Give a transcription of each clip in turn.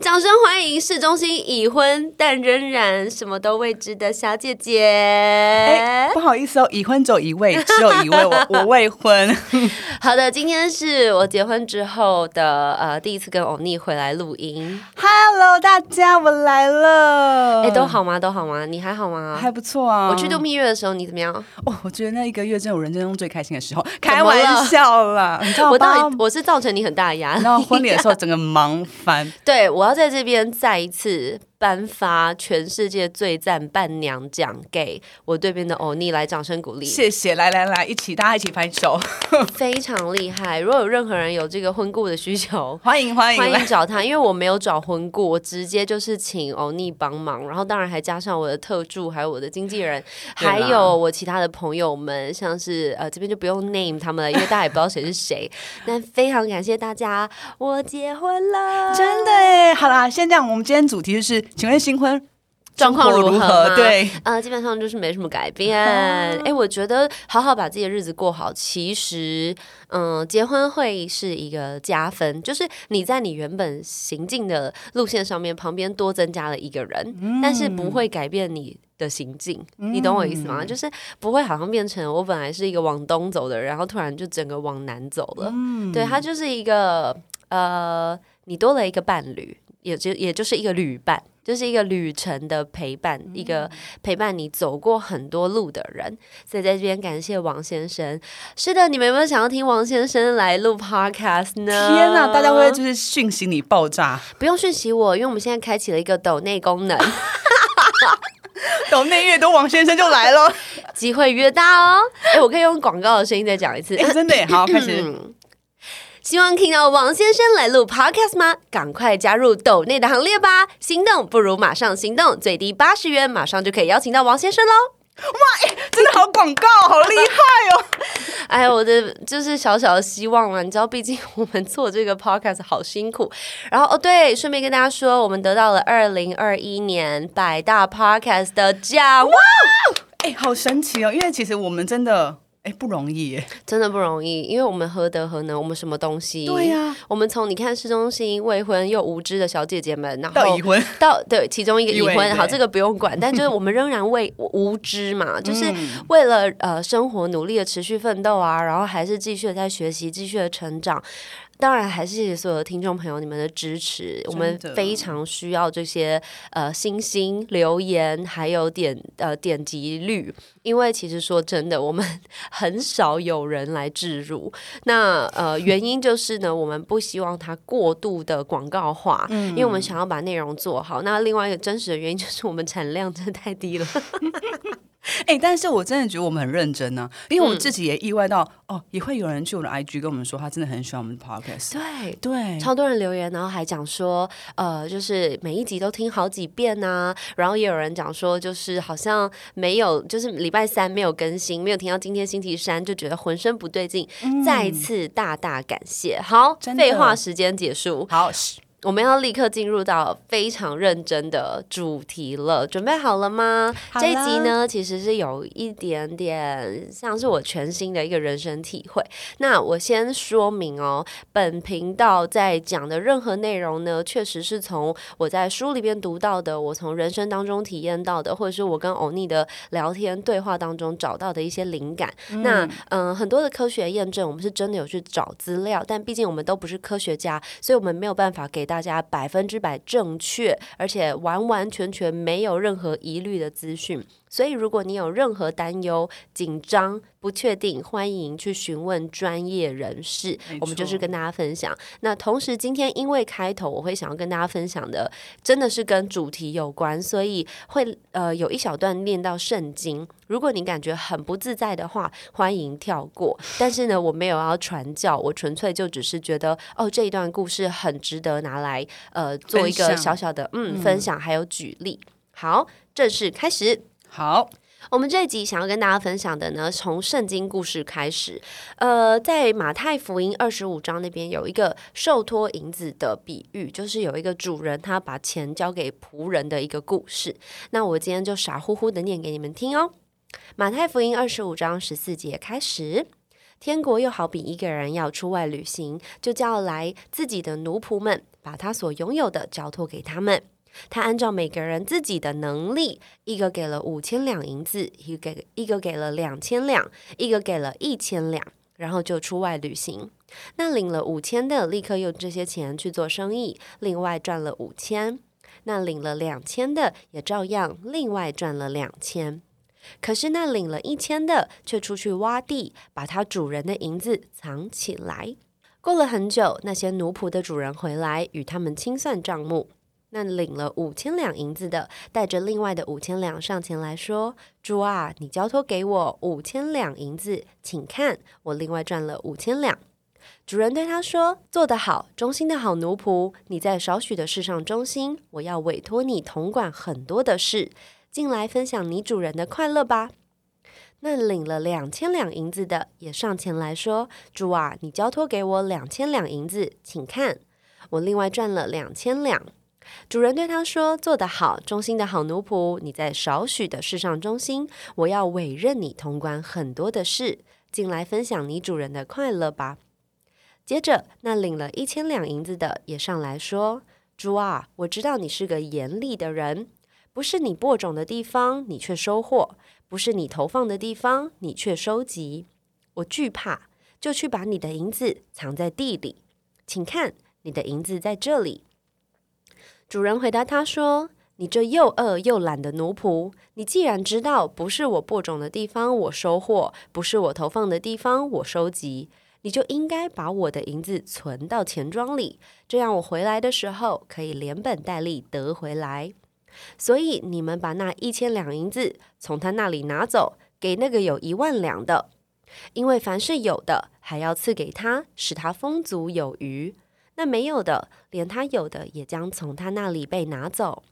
掌声欢迎市中心已婚但仍然什么都未知的小姐姐。哎，不好意思哦，已婚只有一位，只有一位，我我未婚。好的，今天是我结婚之后的呃第一次跟欧尼回来录音。Hello，大家，我来了。哎、都，好吗？都好吗？你还好吗？还不错啊。我去度蜜月的时候，你怎么样？哦，我觉得那一个月真的我人生中最开心的时候。开玩笑啦，你知道我到底我是造成你很大的压力。然后婚礼的时候整个忙翻。对，我要在这边再一次颁发全世界最赞伴娘奖给我对面的欧尼，来掌声鼓励，谢谢，来来来，一起大家一起拍手，非常厉害。如果有任何人有这个婚顾的需求，欢迎欢迎欢迎找他，因为我没有找婚顾，我直接就是请欧尼帮忙，然后当然还加上我的特助，还有我的经纪人，还有我其他的朋友们，像是呃这边就不用 name 他们了，因为大家也不知道谁是谁。但非常感谢大家，我结婚了，真的耶，好啦，先这样，我们今天主题就是，请问新婚状况如何对，呃，基本上就是没什么改变。哎、我觉得好好把自己的日子过好，其实，嗯、结婚会是一个加分，就是你在你原本行进的路线上面，旁边多增加了一个人，但是不会改变你。的行径，你懂我意思吗？就是不会好像变成我本来是一个往东走的人，然后突然就整个往南走了。嗯对，它就是一个呃，你多了一个伴侣，也就也就是一个旅伴，就是一个旅程的陪伴，一个陪伴你走过很多路的人。所以在这边感谢王先生。是的，你们有没有想要听王先生来录 podcast 呢？天哪，大家会不会就是讯息你爆炸？不用讯息我，因为我们现在开启了一个抖内功能，抖内越多，王先生就来了。机会越大哦。哎，我可以用广告的声音再讲一次。哎，真的，好，开始。嗯希望听到王先生来录 podcast 吗？赶快加入抖内的行列吧！心动不如马上行动，最低八十元，马上就可以邀请到王先生喽！哇真的好广告，好厉害哦！哎，我的就是小小的希望了，你知道，毕竟我们做这个 podcast 好辛苦。然后哦，对，顺便跟大家说，我们得到了二零二一年百大 podcast 的奖，哇，哎，好神奇哦，因为其实我们真的哎不容易耶。真的不容易，因为我们何德何能，我们什么东西？对呀我们从你看市中心未婚又无知的小姐姐们，然后到已婚，到对其中一个 已婚，好，这个不用管，但就是我们仍然为无知嘛，就是嗯为了呃生活努力的持续奋斗啊，然后还是继续的在学习，继续的成长。当然，还是谢谢所有的听众朋友你们的支持，我们非常需要这些呃星星留言，还有点呃点击率，因为其实说真的，我们很少有人来置入。那呃原因就是呢，我们不希望它过度的广告化，因为我们想要把内容做好。那另外一个真实的原因就是我们产量真的太低了。哎、但是我真的觉得我们很认真呢、因为我们自己也意外到，哦，也会有人去我的 IG 跟我们说，他真的很喜欢我们的 podcast。对。对，超多人留言，然后还讲说，呃，就是每一集都听好几遍呐、然后也有人讲说，就是好像没有，就是礼拜三没有更新，没有听到今天星期三，就觉得浑身不对劲。再次大大感谢。好，废话时间结束，好，我们要立刻进入到非常认真的主题了，准备好了吗？好这一集呢，其实是有一点点像是我全新的一个人生体会。那我先说明哦，本频道在讲的任何内容呢，确实是从我在书里边读到的，我从人生当中体验到的，或者是我跟欧尼的聊天对话当中找到的一些灵感。那嗯、很多的科学验证，我们是真的有去找资料，但毕竟我们都不是科学家，所以我们没有办法给大家百分之百正确，而且完完全全没有任何疑虑的资讯。所以，如果你有任何担忧、紧张、不确定，欢迎去询问专业人士。我们就是跟大家分享。那同时，今天因为开头我会想要跟大家分享的，真的是跟主题有关，所以会呃有一小段念到圣经。如果你感觉很不自在的话，欢迎跳过。但是呢，我没有要传教，我纯粹就只是觉得哦，这一段故事很值得拿来呃做一个小小的嗯分享，还有举例。好，正式开始。好，我们这一集想要跟大家分享的呢，从圣经故事开始。呃，在马太福音二十五章那边有一个受托银子的比喻，就是有一个主人他把钱交给仆人的一个故事。那我今天就傻乎乎的念给你们听哦。马太福音二十五章十四节开始，天国又好比一个人要出外旅行，就叫来自己的奴仆们，把他所拥有的交托给他们。他按照每个人自己的能力，一个给了五千两银子，一个给一个给了两千两，一个给了一千两，然后就出外旅行。那领了五千的，立刻用这些钱去做生意，另外赚了五千。那领了两千的，也照样另外赚了两千。可是那领了一千的，却出去挖地，把他主人的银子藏起来。过了很久，那些奴仆的主人回来，与他们清算账目。那领了五千两银子的，带着另外的五千两上前来说：“主啊，你交托给我五千两银子，请看，我另外赚了五千两。”主人对他说：“做得好，忠心的好奴仆，你在少许的事上忠心，我要委托你统管很多的事，进来分享你主人的快乐吧。”那领了两千两银子的也上前来说：“主啊，你交托给我两千两银子，请看，我另外赚了两千两。”主人对他说：“做得好，忠心的好奴仆，你在少许的事上忠心，我要委任你通关很多的事，进来分享你主人的快乐吧。”接着，那领了一千两银子的也上来说：“主啊，我知道你是个严厉的人，不是你播种的地方，你却收获；不是你投放的地方，你却收集。我惧怕，就去把你的银子藏在地里。请看，你的银子在这里。”主人回答他说：“你这又饿又懒的奴仆，你既然知道不是我播种的地方我收获，不是我投放的地方我收集，你就应该把我的银子存到钱庄里，这样我回来的时候可以连本带利得回来。所以你们把那一千两银子从他那里拿走，给那个有一万两的，因为凡是有的，还要赐给他，使他丰足有余。”那没有的，连他有的也将从他那里被拿走，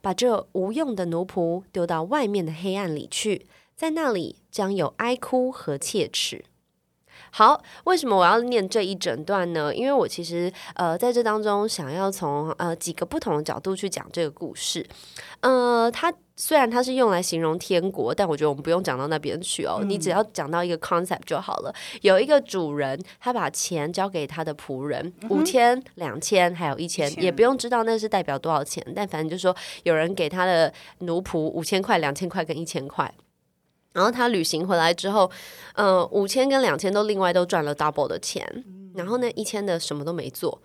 把这无用的奴仆丢到外面的黑暗里去，在那里将有哀哭和切齿。好，为什么我要念这一整段呢？因为我其实呃在这当中想要从呃几个不同的角度去讲这个故事。呃，它虽然它是用来形容天国，但我觉得我们不用讲到那边去哦。你只要讲到一个 concept 就好了。有一个主人，他把钱交给他的仆人，五千、两千，还有一千，也不用知道那是代表多少钱，但反正就说有人给他的奴仆五千块、两千块跟一千块。然后他旅行回来之后，呃，五千跟两千都另外都赚了 double 的钱，然后那一千的什么都没做，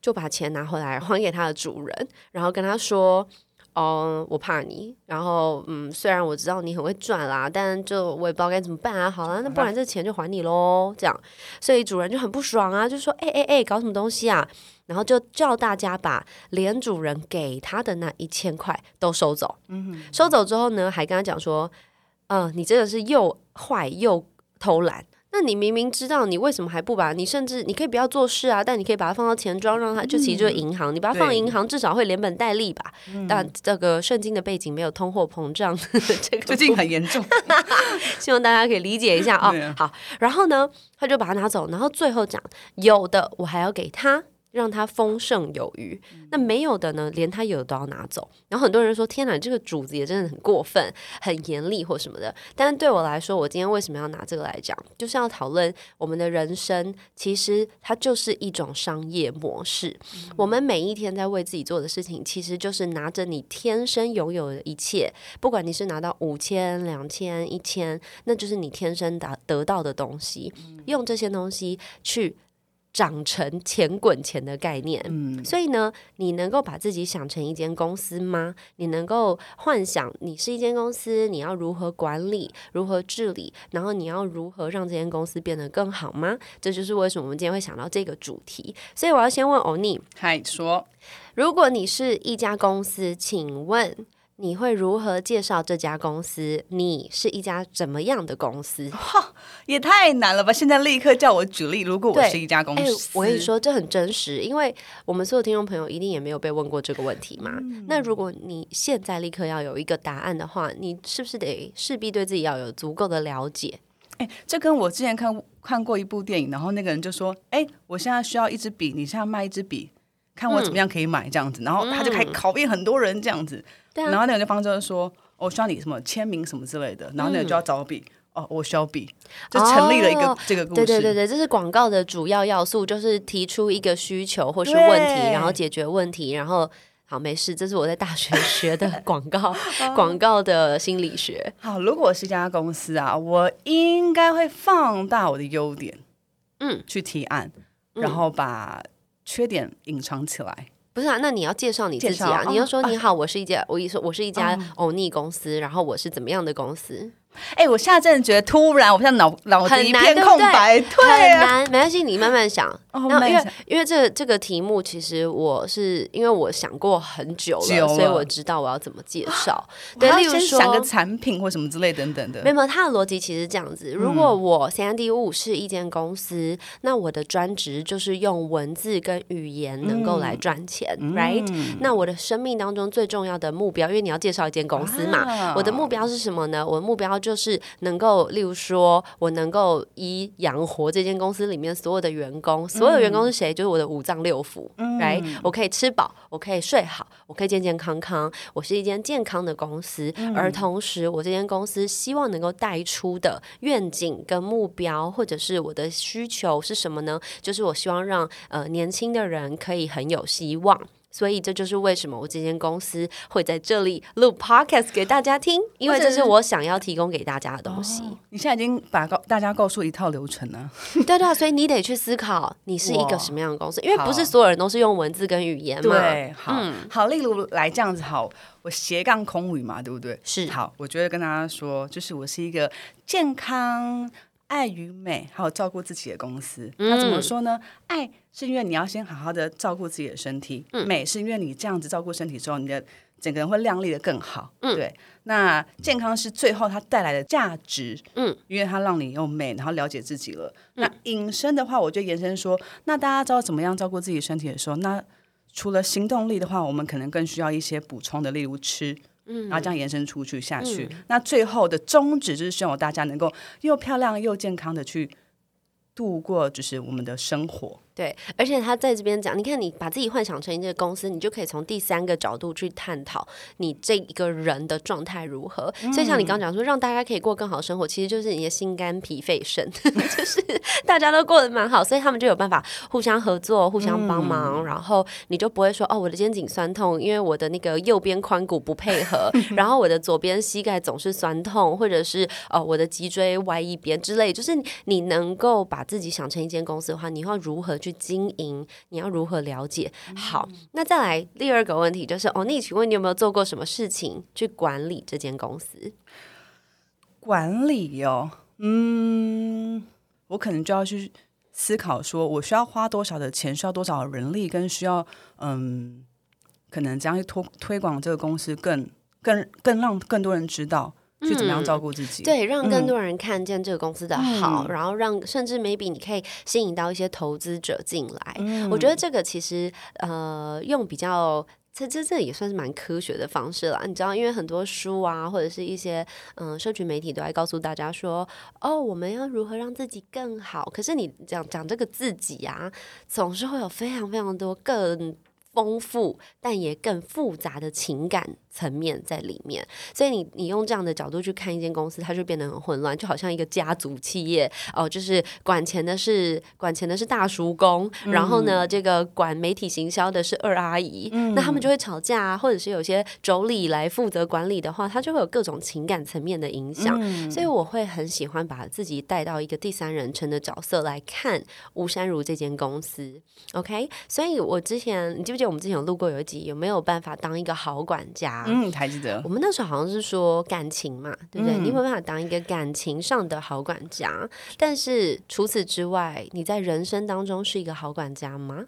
就把钱拿回来还给他的主人，然后跟他说：“哦，我怕你。然后，嗯，虽然我知道你很会赚啦，但就我也不知道该怎么办啊。好啦，那不然这钱就还你喽。这样，所以主人就很不爽啊，就说：哎哎哎，搞什么东西啊？然后就叫大家把连主人给他的那一千块都收走。嗯，收走之后呢，还跟他讲说。嗯，你真的是又坏又偷懒。那你明明知道，你为什么还不把？你甚至你可以不要做事啊，但你可以把它放到钱庄，让它就其实就是银行。你把它放银行，至少会连本带利吧。但这个圣经的背景没有通货膨胀，这个最近很严重，希望大家可以理解一下哦。好，然后呢，他就把它拿走，然后最后讲有的我还要给他。让他丰盛有余，那没有的呢？连他有的都要拿走。然后很多人说：“天哪，这个主子也真的很过分，很严厉或什么的。”但是对我来说，我今天为什么要拿这个来讲？就是要讨论我们的人生，其实它就是一种商业模式。我们每一天在为自己做的事情，其实就是拿着你天生拥有的一切，不管你是拿到五千、两千、一千，那就是你天生得得到的东西，用这些东西去。长成钱滚钱的概念，嗯，所以呢，你能够把自己想成一间公司吗？你能够幻想你是一间公司，你要如何管理、如何治理，然后你要如何让这间公司变得更好吗？这就是为什么我们今天会想到这个主题。所以我要先问欧尼，嗨，说，如果你是一家公司，请问？你会如何介绍这家公司？你是一家怎么样的公司？也太难了吧！现在立刻叫我举例，如果我是一家公哎、司，我跟你，说，这很真实，因为我们所有听众朋友一定也没有被问过这个问题嘛。嗯那如果你现在立刻要有一个答案的话，你是不是得势必对自己要有足够的了解？哎，这跟我之前看看过一部电影，然后那个人就说：“哎，我现在需要一支笔，你现在卖一支笔，看我怎么样可以买这样子。然后他就开始考验很多人这样子，嗯对啊然后那个人就方就说：“我需要你什么签名什么之类的。”然后那个就要找笔。哦，我需要笔，就成立了一个、哦这个故事。对对对对，这是广告的主要要素，就是提出一个需求或是问题，然后解决问题，然后好没事，这是我在大学学的 广告广告的心理学。好，如果是一家公司啊，我应该会放大我的优点，嗯，去提案，嗯然后把缺点隐藏起来。不是啊，那你要介绍你自己啊！你要说哦你好，我是一家，我一说我是一家欧尼公司，然后我是怎么样的公司，哎、我现在真的觉得突然，我现在脑脑子一片？空白，对很 啊，难，没关系，你慢慢想。哦然后因为因为这个这个题目，其实我是因为我想过很久了，久了所以我知道我要怎么介绍。我对，例如说想个产品或什么之类等等的没。有，没有，它的逻辑其实是这样子：如果我三 D 五是一间公司，那我的专职就是用文字跟语言能够来赚钱、r i g h t 那我的生命当中最重要的目标，因为你要介绍一间公司嘛，啊我的目标是什么呢？我的目标就是能够，例如说，我能够以养活这间公司里面所有的员工，所有员工是谁？就是我的五脏六腑、t 我可以吃饱，我可以睡好，我可以健健康康，我是一间健康的公司，而同时，我这间公司希望能够带出的愿景跟目标，或者是我的需求是什么呢？就是我希望让呃年轻的人可以很有希望。所以这就是为什么我这间公司会在这里录 podcast 给大家听，因为这是我想要提供给大家的东西。你现在已经把告大家告诉一套流程了。对对啊，所以你得去思考你是一个什么样的公司，因为不是所有人都是用文字跟语言嘛。对，好、好，例如来这样子，好，我斜杠空语嘛，对不对？是好，我觉得跟大家说，就是我是一个健康、爱与美，还有照顾自己的公司。那怎么说呢？爱是因为你要先好好的照顾自己的身体，美是因为你这样子照顾身体之后，你的整个人会亮丽的更好。对。那健康是最后它带来的价值，嗯，因为它让你又美，然后了解自己了。那隐身的话，我就延伸说，那大家知道怎么样照顾自己身体的时候，那除了行动力的话，我们可能更需要一些补充的，例如吃。嗯，然后这样延伸出去下去，那最后的宗旨就是希望大家能够又漂亮又健康的去度过，就是我们的生活。对，而且他在这边讲，你看你把自己幻想成一个公司，你就可以从第三个角度去探讨你这一个人的状态如何。所以像你刚刚讲说，让大家可以过更好的生活，其实就是你的心肝脾肺肾，就是大家都过得蛮好，所以他们就有办法互相合作、互相帮忙，然后你就不会说哦，我的肩颈酸痛，因为我的那个右边髋骨不配合，然后我的左边膝盖总是酸痛，或者是哦我的脊椎歪一边之类，就是你能够把自己想成一间公司的话，你要如何去经营？你要如何了解？好，那再来第二个问题就是，哦，你请问你有没有做过什么事情去管理这间公司？管理哦，嗯，我可能就要去思考，说我需要花多少的钱，需要多少人力，跟需要嗯，可能怎样去推推广这个公司更更更让更多人知道去怎么样照顾自己。对，让更多人看见这个公司的好，然后让甚至 maybe 你可以吸引到一些投资者进来。我觉得这个其实呃，用比较。这这这也算是蛮科学的方式啦，你知道，因为很多书啊，或者是一些嗯社群媒体都在告诉大家说，哦，我们要如何让自己更好。可是你讲讲这个自己啊，总是会有非常非常多更丰富但也更复杂的情感层面在里面，所以你你用这样的角度去看一间公司，它就变得很混乱，就好像一个家族企业哦，就是管钱的是管钱的是大叔公，然后呢，这个管媒体行销的是二阿姨，那他们就会吵架啊，或者是有些妯娌来负责管理的话，他就会有各种情感层面的影响，所以我会很喜欢把自己带到一个第三人称的角色来看吴山如这间公司，OK，所以我之前你记不记得我们之前有录过有一集，有没有办法当一个好管家？嗯，还记得我们那时候好像是说感情嘛，对不对？你有没有办法当一个感情上的好管家？但是除此之外，你在人生当中是一个好管家吗？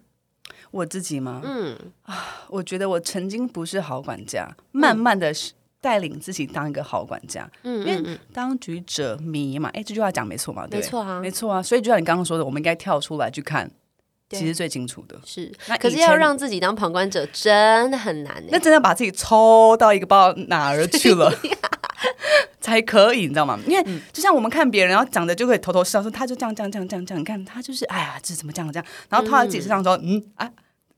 我自己吗？嗯啊，我觉得我曾经不是好管家，慢慢的带领自己当一个好管家，嗯因为当局者迷嘛，哎，这句话讲没错嘛，对没错啊没错啊。所以就像你刚刚说的，我们应该跳出来去看，对其实最清楚的。是。那，可是要让自己当旁观者真的很难那欸真的把自己抽到一个不知道哪儿去了，才可以，你知道吗？因为就像我们看别人，然后长得就会头头是道，说他就这样这样这样这样这样，你看他就是哎呀，这怎么这样这样，然后套在自己身上说，嗯啊，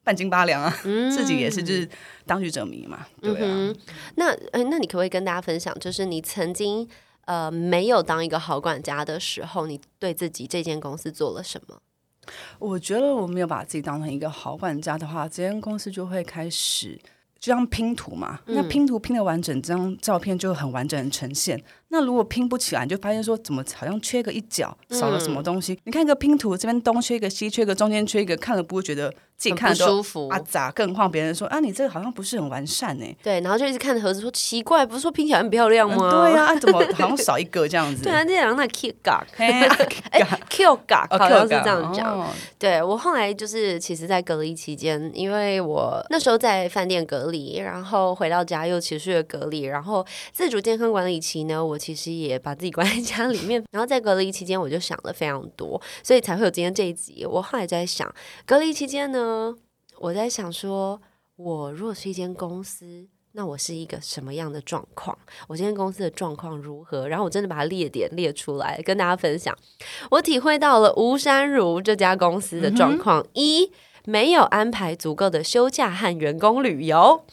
半斤八两啊，自己也是就是当局者迷嘛，对啊。嗯，那呃，那你可不可以跟大家分享，就是你曾经呃没有当一个好管家的时候，你对自己这间公司做了什么？我觉得我没有把自己当成一个好管家的话，这间公司就会开始就像拼图嘛，那拼图拼的完整，这张照片就很完整的呈现。那如果拼不起来，你就发现说怎么好像缺个一角，少了什么东西。你看一个拼图，这边东缺一个，西缺一个，中间缺一个，看了不会觉得自己看的舒服啊咋？更何况别人说啊，你这个好像不是很完善呢、对，然后就一直看着盒子说奇怪，不是说拼起来很漂亮吗？嗯对啊，啊怎么好像少一个这样子？对啊，那两那 Q 嘎，嘿啊，哎 Q 嘎哦好像是这样讲。哦对我后来就是，其实，在隔离期间，因为我那时候在饭店隔离，然后回到家又持续的隔离，然后自主健康管理期呢，我其实也把自己关在家里面。然后在隔离期间，我就想了非常多，所以才会有今天这一集。我后来在想，隔离期间呢，我在想说，我如果是一间公司。那我是一个什么样的状况？我今天公司的状况如何？然后我真的把它列点列出来，跟大家分享。我体会到了吴山如这家公司的状况：一、没有安排足够的休假和员工旅游。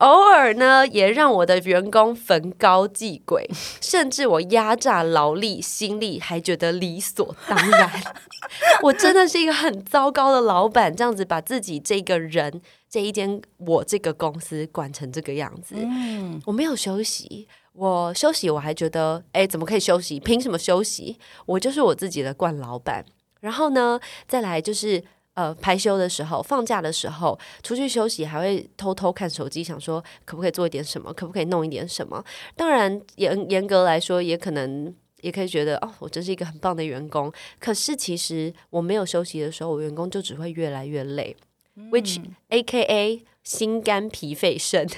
偶尔呢，也让我的员工逢高祭鬼，甚至我压榨劳力、心力，还觉得理所当然。我真的是一个很糟糕的老板，这样子把自己这个人、这一间我这个公司管成这个样子。嗯，我没有休息，我休息我还觉得，哎，怎么可以休息？凭什么休息？我就是我自己的惯老板。然后呢，再来就是呃，排休的时候、放假的时候，出去休息还会偷偷看手机，想说可不可以做一点什么，可不可以弄一点什么。当然，严严格来说，也可能。也可以觉得哦，我真是一个很棒的员工。可是其实我没有休息的时候，我员工就只会越来越累、w h i c h A K A 心肝脾肺肾。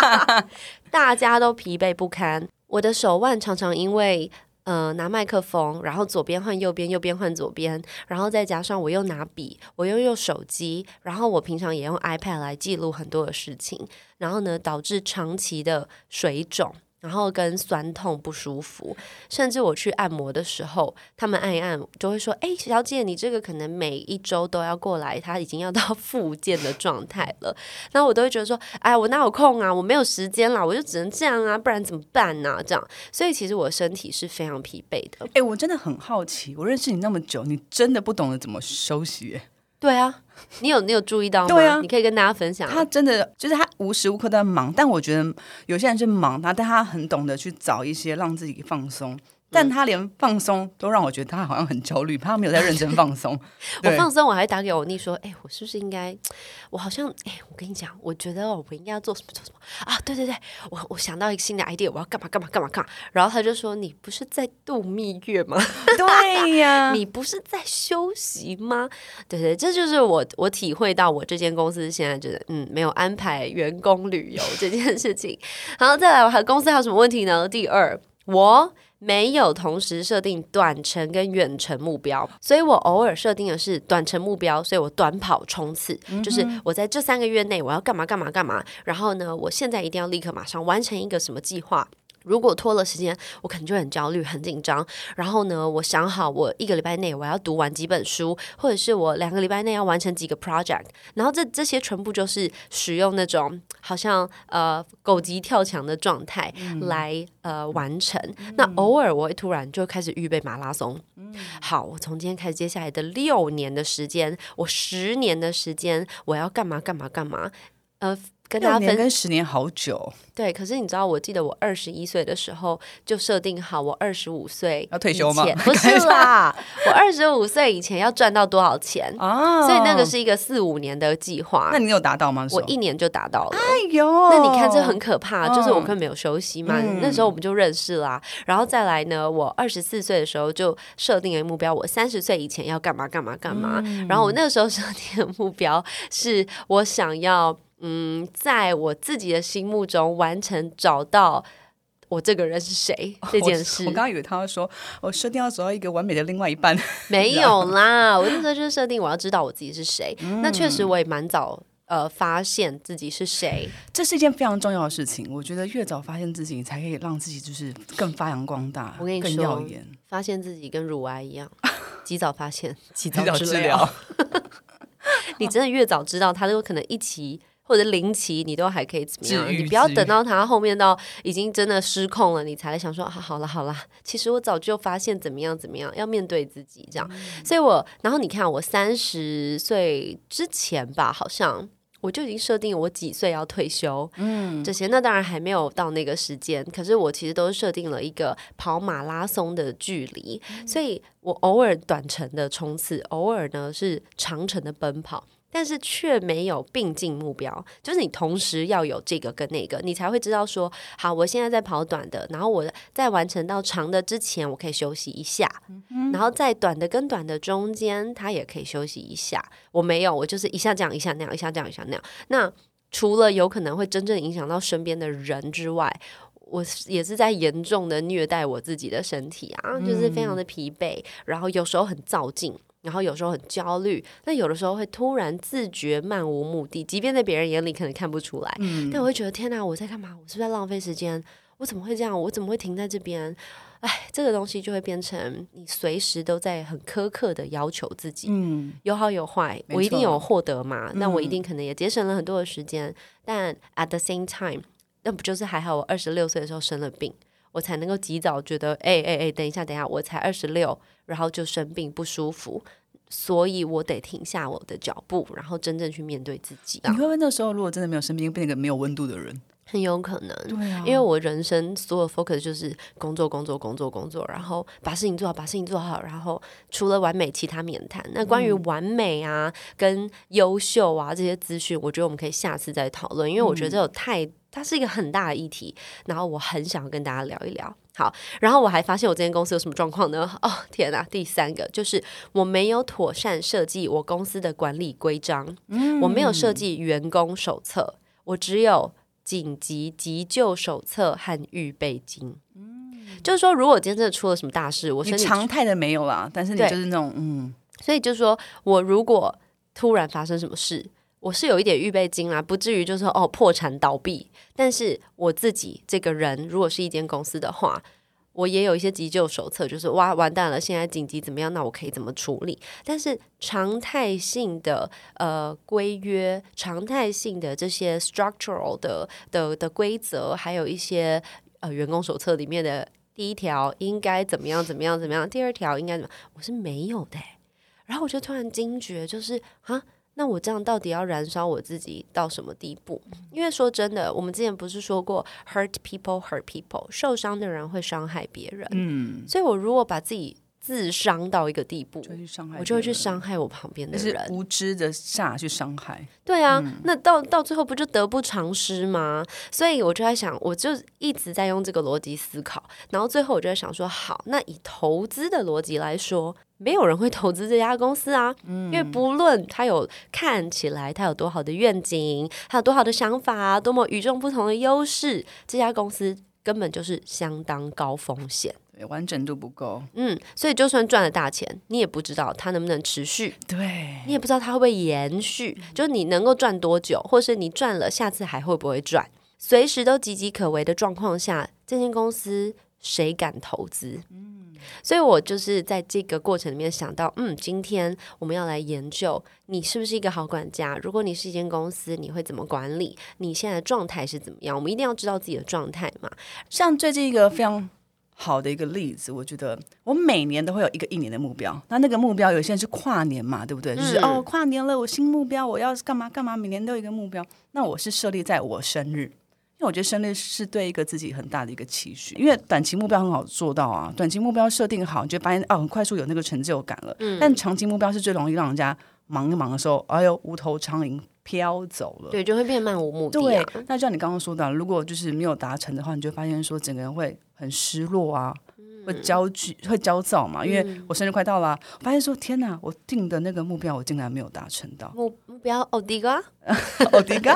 大家都疲惫不堪。我的手腕常常因为呃拿麦克风，然后左边换右边，右边换左边，然后再加上我又拿笔，我又用手机，然后我平常也用 iPad 来记录很多的事情，然后呢导致长期的水肿。然后跟酸痛不舒服，甚至我去按摩的时候，他们按一按就会说：“哎，小姐，你这个可能每一周都要过来，他已经要到 复健的状态了。”那我都会觉得说：“哎，我哪有空啊？我没有时间啦，我就只能这样啊，不然怎么办呢、这样，所以其实我身体是非常疲惫的。哎、我真的很好奇，我认识你那么久，你真的不懂得怎么休息耶？对啊，你有你有注意到吗？对啊你可以跟大家分享。他真的就是他无时无刻都在忙，但我觉得有些人是忙他，但他很懂得去找一些让自己放松。但他连放松都让我觉得他好像很焦虑，他没有在认真放松。我放松，我还打给欧尼说：“哎、我是不是应该？我好像哎、我跟你讲，我觉得我应该要做什么做什么啊？对对对，我我想到一个新的 idea，我要干嘛干嘛干嘛干嘛。然后他就说：你不是在度蜜月吗？对呀、你不是在休息吗？对对，这就是我我体会到我这间公司现在觉得嗯没有安排员工旅游这件事情。然后再来，我还公司还有什么问题呢？第二，我。没有同时设定短程跟远程目标，所以我偶尔设定的是短程目标，所以我短跑冲刺，就是我在这三个月内我要干嘛干嘛干嘛，然后呢，我现在一定要立刻马上完成一个什么计划。如果拖了时间，我可能就很焦虑、很紧张。然后呢，我想好我一个礼拜内我要读完几本书，或者是我两个礼拜内要完成几个 project。然后这这些全部就是使用那种好像呃狗急跳墙的状态来、呃完成。那偶尔我会突然就开始预备马拉松。好，我从今天开始，接下来的六年的时间，我十年的时间，我要干嘛干嘛干嘛。呃，跟大六年家分跟十年好久，对，可是你知道，我记得我二十一岁的时候就设定好，我二十五岁要退休吗 不是啦，我二十五岁以前要赚到多少钱？啊所以那个是一个四五年的计划那。你有达到吗？我一年就达到了。哎呦，那你看这很可怕，就是我嗯根本没有休息嘛。嗯那时候我们就认识啦、然后再来呢，我二十四岁的时候就设定了目标，我三十岁以前要干嘛干嘛干嘛。嗯然后我那个时候设定的目标是我想要。嗯，在我自己的心目中完成找到我这个人是谁 这件事。我刚刚以为他会说，我设定要找到一个完美的另外一半，没有啦。我那时候就是设定我要知道我自己是谁。那确实我也蛮早呃发现自己是谁，这是一件非常重要的事情。我觉得越早发现自己，才可以让自己就是更发扬光大。我跟你更耀眼，发现自己跟乳癌一样，及早发现，及早治疗。你真的越早知道，他都有可能一期或者零期，你都还可以怎么样？你不要等到他后面到已经真的失控了，你才来想说啊，好了好了，其实我早就发现怎么样怎么样，要面对自己这样。所以我，然后你看，我三十岁之前吧，好像。我就已经设定我几岁要退休，嗯，这些那当然还没有到那个时间，可是我其实都设定了一个跑马拉松的距离，所以我偶尔短程的冲刺，偶尔呢是长程的奔跑。但是却没有并进目标，就是你同时要有这个跟那个，你才会知道说，好，我现在在跑短的，然后我在完成到长的之前，我可以休息一下，然后在短的跟短的中间，它也可以休息一下。我没有，我就是一下这样，一下那样，一下这样，一下那样。那除了有可能会真正影响到身边的人之外，我也是在严重的虐待我自己的身体啊，就是非常的疲惫，然后有时候很躁进。然后有时候很焦虑，那有的时候会突然自觉漫无目的，即便在别人眼里可能看不出来，但我会觉得天哪，我在干嘛？我是不是在浪费时间？我怎么会这样？我怎么会停在这边？哎，这个东西就会变成你随时都在很苛刻的要求自己，嗯，有好有坏，我一定有获得嘛？那我一定可能也节省了很多的时间，但 at the same time，那不就是还好？我二十六岁的时候生了病，我才能够及早觉得，哎哎哎，等一下，等一下，我才二十六。然后就生病不舒服，所以我得停下我的脚步，然后真正去面对自己。你会不会那时候如果真的没有生病，变成一个没有温度的人？很有可能，对啊，因为我人生所有 focus 就是工作，工作，工作，工作，然后把事情做好，把事情做好，然后除了完美，其他免谈。那关于完美啊，跟优秀啊这些资讯，我觉得我们可以下次再讨论，因为我觉得这有太，它是一个很大的议题，然后我很想跟大家聊一聊。好，然后我还发现我这间公司有什么状况呢？哦，天哪！第三个就是我没有妥善设计我公司的管理规章，我没有设计员工手册，我只有紧急急救手册和预备金。嗯，就是说，如果今天真的出了什么大事，我是常态的没有啦，但是你就是那种嗯，所以就是说我如果突然发生什么事。我是有一点预备金啦，不至于就是哦破产倒闭。但是我自己这个人，如果是一间公司的话，我也有一些急救手册，就是哇完蛋了，现在紧急怎么样？那我可以怎么处理？但是常态性的呃规约、常态性的这些 structural 的的的规则，还有一些呃员工手册里面的第一条应该怎么样怎么样怎么样，第二条应该怎么，我是没有的。然后我就突然惊觉，就是啊。那我这样到底要燃烧我自己到什么地步？因为说真的，我们之前不是说过，hurt people hurt people，受伤的人会伤害别人。嗯，所以我如果把自己自伤到一个地步，我就会去伤害我旁边的人，无知的下去伤害。对啊，那到到最后不就得不偿失吗？所以我就在想，我就一直在用这个逻辑思考，然后最后我就在想说，好，那以投资的逻辑来说。没有人会投资这家公司啊，因为不论他有看起来他有多好的愿景，他有多好的想法，多么与众不同的优势，这家公司根本就是相当高风险，完整度不够。嗯，所以就算赚了大钱，你也不知道它能不能持续，对你也不知道它会不会延续，就是你能够赚多久，或是你赚了下次还会不会赚，随时都岌岌可危的状况下，这间公司谁敢投资？所以我就是在这个过程里面想到，嗯，今天我们要来研究你是不是一个好管家。如果你是一间公司，你会怎么管理？你现在的状态是怎么样？我们一定要知道自己的状态嘛。像最近一个非常好的一个例子，我觉得我每年都会有一个一年的目标。那那个目标有些人是跨年嘛，对不对？就是哦，跨年了，我新目标，我要干嘛干嘛？每年都有一个目标。那我是设立在我生日。因为我觉得生日是对一个自己很大的一个期许，因为短期目标很好做到啊，短期目标设定好，你就发现哦，很快速有那个成就感了。嗯，但长期目标是最容易让人家忙一忙的时候，哎呦，无头苍蝇飘走了。对，就会变漫无目的。对，那像你刚刚说的，如果就是没有达成的话，你就发现说整个人会很失落啊，会焦惧、会焦躁嘛，因为我生日快到了，我发现说天哪，我定的那个目标我竟然没有达成到。目目标哦，第一个，哦，第一个，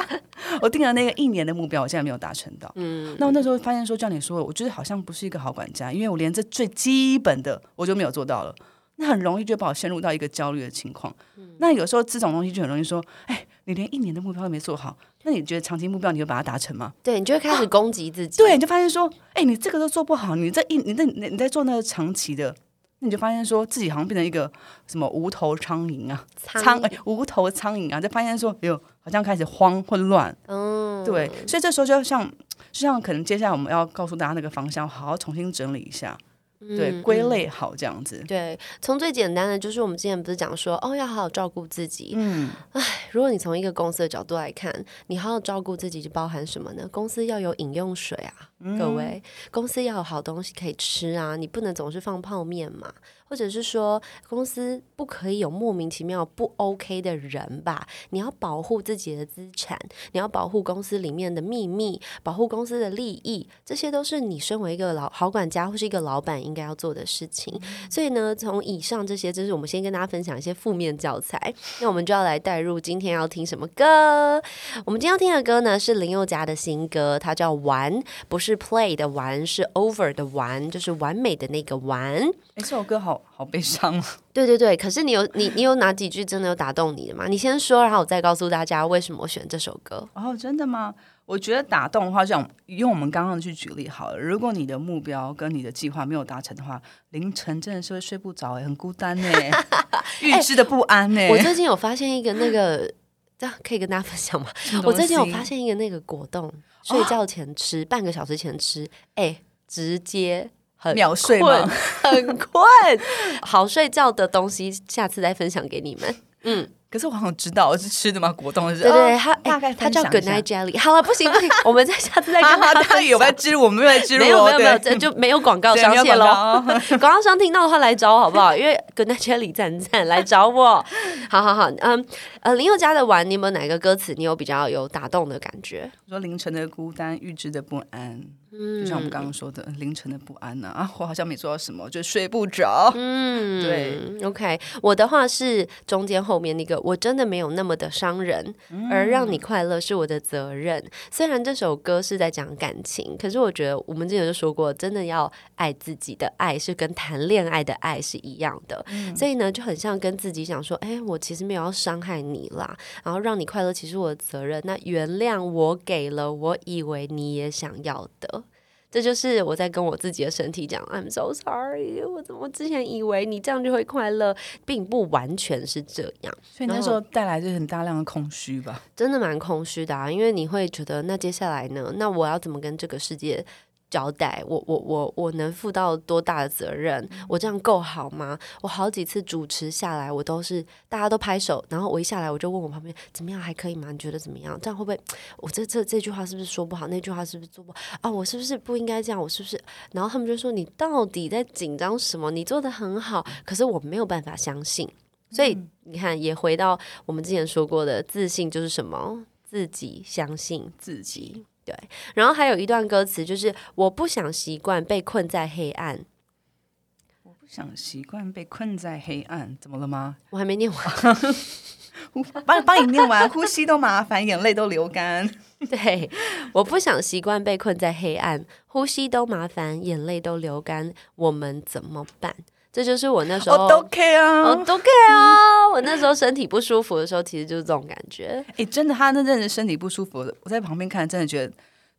我定了那个一年的目标，我现在没有达成到。嗯，那我那时候发现说，叫你说，我觉得好像不是一个好管家，因为我连这最基本的我就没有做到了。那很容易就把我陷入到一个焦虑的情况。那有时候这种东西就很容易说，哎，你连一年的目标都没做好，那你觉得长期目标你会把它达成吗？对你就会开始攻击自己。对，你就发现说，哎，你这个都做不好，你这一你那你你在做那个长期的，那你就发现说自己好像变成一个什么无头苍蝇啊，苍哎无头苍蝇啊，就发现说，哎呦，好像开始慌混乱。嗯，对，所以这时候就像就像可能接下来我们要告诉大家那个方向，好好重新整理一下。对，归类好这样子。对，从最简单的就是我们之前不是讲说，哦，要好好照顾自己。嗯，唉，如果你从一个公司的角度来看，你好好照顾自己就包含什么呢？公司要有饮用水啊，各位，公司要有好东西可以吃啊，你不能总是放泡面嘛。或者是说，公司不可以有莫名其妙不 OK 的人吧？你要保护自己的资产，你要保护公司里面的秘密，保护公司的利益，这些都是你身为一个老好管家或是一个老板应该要做的事情。所以呢，从以上这些，就是我们先跟大家分享一些负面教材。那我们就要来带入今天要听什么歌？我们今天要听的歌呢，是林宥嘉的新歌，它叫《玩》，不是 Play 的玩，是 Over 的玩，就是完美的那个玩。哎，这首歌好。好悲伤。对对对，可是你有你你有哪几句真的有打动你的吗？你先说，然后我再告诉大家为什么我选这首歌。哦，真的吗？我觉得打动的话，像用我们刚刚去举例好了。如果你的目标跟你的计划没有达成的话，凌晨真的是会睡不着，哎，很孤单呢，预知的不安呢。我最近有发现一个那个，这样可以跟大家分享吗？我最近有发现一个那个果冻，睡觉前吃，半个小时前吃，哎，直接。秒睡吗？很困，好睡觉的东西，下次再分享给你们。嗯。可是我好像知道是吃的吗？果冻是？对对，它大概他叫 Good Night Jelly。好了，不行不行，我们再下次再跟他。他有在吃，我们没有在吃。没有没有没有，这就没有广告商谢喽。广告商听到的话来找我好不好？因为 Good Night Jelly 赞赞来找我。好好好，嗯呃，林宥嘉的玩，你有没有哪个歌词你有比较有打动的感觉？说凌晨的孤单，预知的不安。嗯，就像我们刚刚说的，凌晨的不安呢啊，我好像没做到什么，就睡不着。嗯，对。OK，我的话是中间后面那个，我真的没有。那么的伤人，而让你快乐是我的责任。虽然这首歌是在讲感情，可是我觉得我们之前就说过，真的要爱自己的爱是跟谈恋爱的爱是一样的。所以呢，就很像跟自己讲说：“哎，我其实没有要伤害你啦，然后让你快乐，其实我的责任。那原谅我给了我以为你也想要的。”这就是我在跟我自己的身体讲，I'm so sorry，我怎么之前以为你这样就会快乐，并不完全是这样，所以那时候带来就很大量的空虚吧，真的蛮空虚的啊，因为你会觉得那接下来呢，那我要怎么跟这个世界？交代我我我我能负到多大的责任？我这样够好吗？我好几次主持下来，我都是大家都拍手，然后我一下来我就问我旁边怎么样还可以吗？你觉得怎么样？这样会不会我这这这句话是不是说不好？那句话是不是做不好啊？我是不是不应该这样？我是不是？然后他们就说你到底在紧张什么？你做的很好，可是我没有办法相信。所以你看，也回到我们之前说过的，自信就是什么？自己相信自己。对，然后还有一段歌词，就是我不想习惯被困在黑暗。我不想习惯被困在黑暗，怎么了吗？我还没念完，帮帮你念完，呼吸都麻烦，眼泪都流干。对，我不想习惯被困在黑暗，呼吸都麻烦，眼泪都流干，我们怎么办？这就是我那时候都 care 啊，都 care 啊！我那时候身体不舒服的时候，其实就是这种感觉。哎，真的，他那阵子身体不舒服，我在旁边看，真的觉得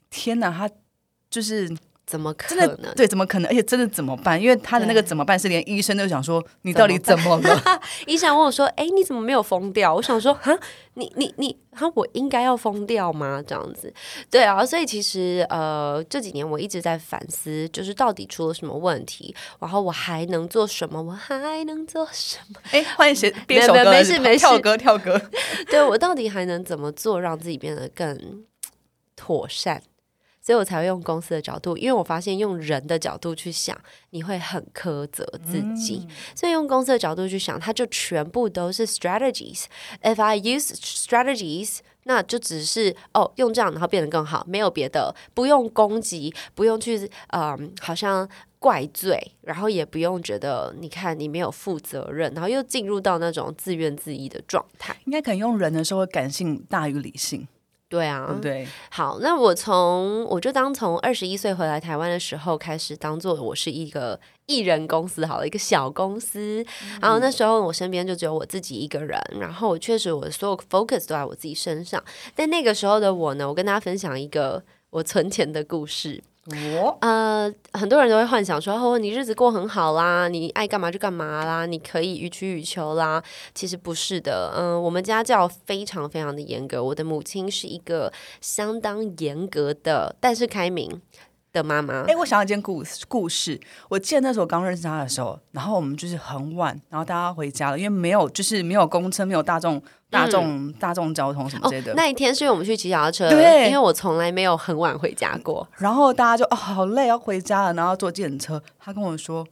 天哪，他就是。怎么可能？对，怎么可能？而且真的怎么办？因为他的那个怎么办是连医生都想说你到底 怎么了？医生问我说：“哎，你怎么没有疯掉？”我想说：“ 哈，你你你，哈，我应该要疯掉吗？这样子？对啊，所以其实呃，这几年我一直在反思，就是到底出了什么问题，然后我还能做什么？我还能做什么？哎，欢迎谁编首歌，没事没事，跳歌跳歌。对我到底还能怎么做，让自己变得更妥善？所以我才会用公司的角度，因为我发现用人的角度去想，你会很苛责自己。所以用公司的角度去想，它就全部都是 strategies。If I use strategies，那就只是哦，用这样然后变得更好，没有别的，不用攻击，不用去嗯，好像怪罪，然后也不用觉得你看你没有负责任，然后又进入到那种自怨自艾的状态。应该可能用人的时候，感性大于理性，对啊，对？好，那我从我就当从二十一岁回来台湾的时候开始，当做我是一个艺人公司，好了，一个小公司。然后那时候我身边就只有我自己一个人，然后我确实我所有 focus 都在我自己身上。但那个时候的我呢，我跟大家分享一个我存钱的故事。我呃，很多人都会幻想说，哦，你日子过很好啦，你爱干嘛就干嘛啦，你可以予取予求啦。其实不是的，嗯、我们家教非常非常的严格。我的母亲是一个相当严格的，但是开明的妈妈。哎，我想到一件故故事。我记得那时候刚认识他的时候，然后我们就是很晚，然后大家回家了，因为没有就是没有公车，没有大众大众、大众交通什么哦之类的。，那一天是因为我们去骑脚踏车，对因为我从来没有很晚回家过。然后大家就哦好累，要回家了，然后坐计程车。他跟我说。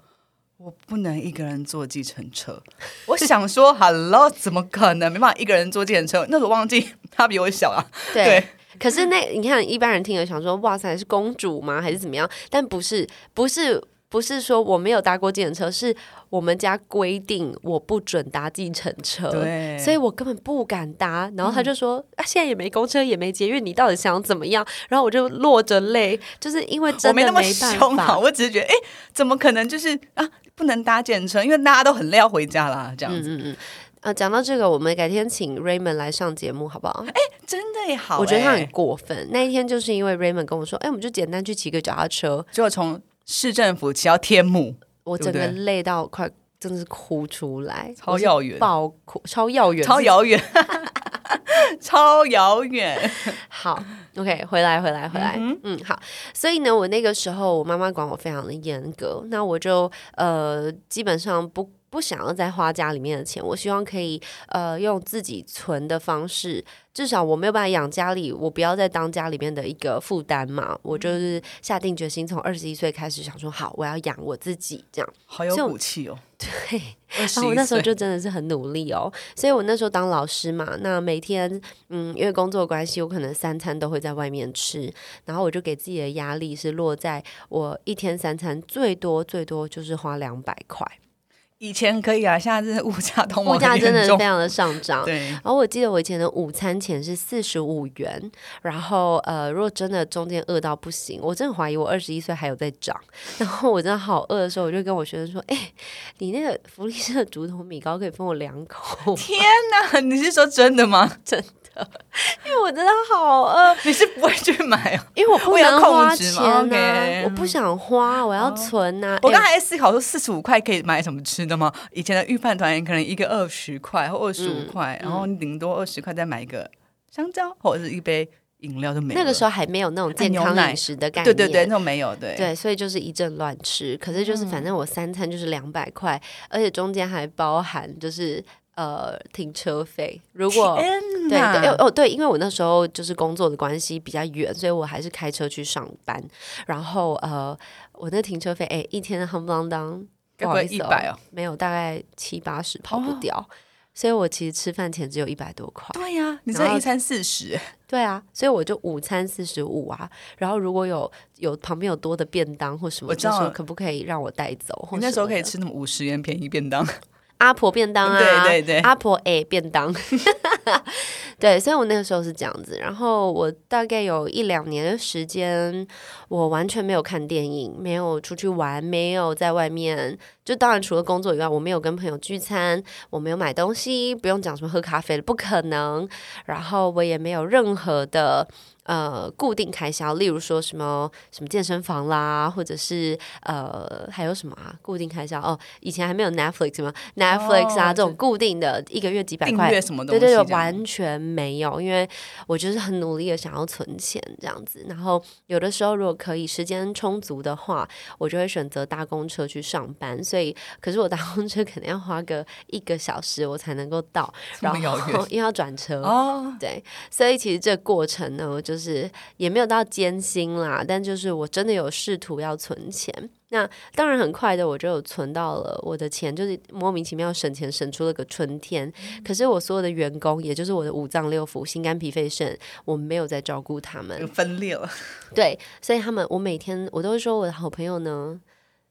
我不能一个人坐计程车，我 想说，Hello，怎么可能没办法一个人坐计程车？那时候忘记他比我小啊，对。对可是那你看，一般人听了想说，哇塞，是公主吗？还是怎么样？但不是，不是，不是说我没有搭过计程车，是我们家规定我不准搭计程车。对，所以我根本不敢搭，然后他就说、啊，现在也没公车，也没捷运，你到底想怎么样？然后我就落着泪，就是因为真的我没那么办凶。我只是觉得，哎，怎么可能就是啊，不能搭计程车，因为大家都很累要回家啦，这样子，嗯嗯嗯，呃，讲到这个，我们改天请 Raymond 来上节目好不好？哎真的也好、我觉得他哎很过分。那一天就是因为 Raymond 跟我说，哎，我们就简单去骑个脚踏车，结果从市政府骑到天幕，我整个累到快真的是哭出来，超遥远，爆哭，超遥远，超遥远，超遥远。好，OK，回来，回来，回来，嗯好。所以呢，我那个时候我妈妈管我非常的严格，那我就呃基本上不不想要再花家里面的钱，我希望可以呃用自己存的方式，至少我没有办法养家里，我不要再当家里面的一个负担嘛。我就是下定决心，从二十一岁开始想说，好，我要养我自己，这样。好有骨气哦！对，然后我那时候就真的是很努力哦，所以我那时候当老师嘛，那每天嗯，因为工作关系，我可能三餐都会在外面吃，然后我就给自己的压力是落在我一天三餐最多最多就是花两百块，以前可以啊，现在真的物价通膨物价真的非常的上涨。对，然后我记得我以前的午餐钱是四十五元，然后呃，如果真的中间饿到不行，我真的怀疑我二十一岁还有在涨。然后我真的好饿的时候，我就跟我学生说：“哎、你那个福利社的竹筒米糕可以分我两口天哪，你是说真的吗？真的因为我真的好饿，你是不会去买哦？因为我不为了能花钱呐、我不想花，我要存呐、我刚哎才在思考说，四十五块可以买什么吃的吗？以前的预饭团可能一个二十块或二十五块，然后你顶多二十块再买一个香蕉或者是一杯饮料就没了。那个时候还没有那种健康饮食的概念，对对对，那种没有对。对，所以就是一阵乱吃。可是就是反正我三餐就是两百块，而且中间还包含就是呃停车费。如果天对哦哦对，因为我那时候就是工作的关系比较远，所以我还是开车去上班。然后呃，我那停车费哎一天夯不啷当，该不好意思100哦没有，大概七八十跑不哦掉。所以我其实吃饭钱只有一百多块。对呀、你这一餐四十，对啊，所以我就午餐四十五啊，然后如果有有旁边有多的便当或什么，我知道就说可不可以让我带走？或你那时候可以吃那么五十元便宜便当。阿婆便当啊，对对对阿婆诶便当，对，所以我那个时候是这样子。然后我大概有一两年的时间，我完全没有看电影，没有出去玩，没有在外面。就当然除了工作以外，我没有跟朋友聚餐，我没有买东西，不用讲什么喝咖啡了，不可能。然后我也没有任何的。呃，固定开销，例如说什么什么健身房啦，或者是呃，还有什么啊？固定开销哦，以前还没有 Netflix 吗？Netflix 啊，哦这种固定的一个月几百块订阅，什么东对对对？完全没有，因为我就是很努力的想要存钱这样子。然后有的时候如果可以时间充足的话，我就会选择搭公车去上班。所以，可是我搭公车可能要花个一个小时我才能够到，然后远因为要转车。哦，对，所以其实这过程呢，我就是也没有到艰辛啦，但就是我真的有试图要存钱。那当然很快的，我就有存到了我的钱，就是莫名其妙省钱省出了个春天。可是我所有的员工，也就是我的五脏六腑、心肝脾肺肾，我没有在照顾他们。分裂了。对，所以他们我每天我都会说我的好朋友呢，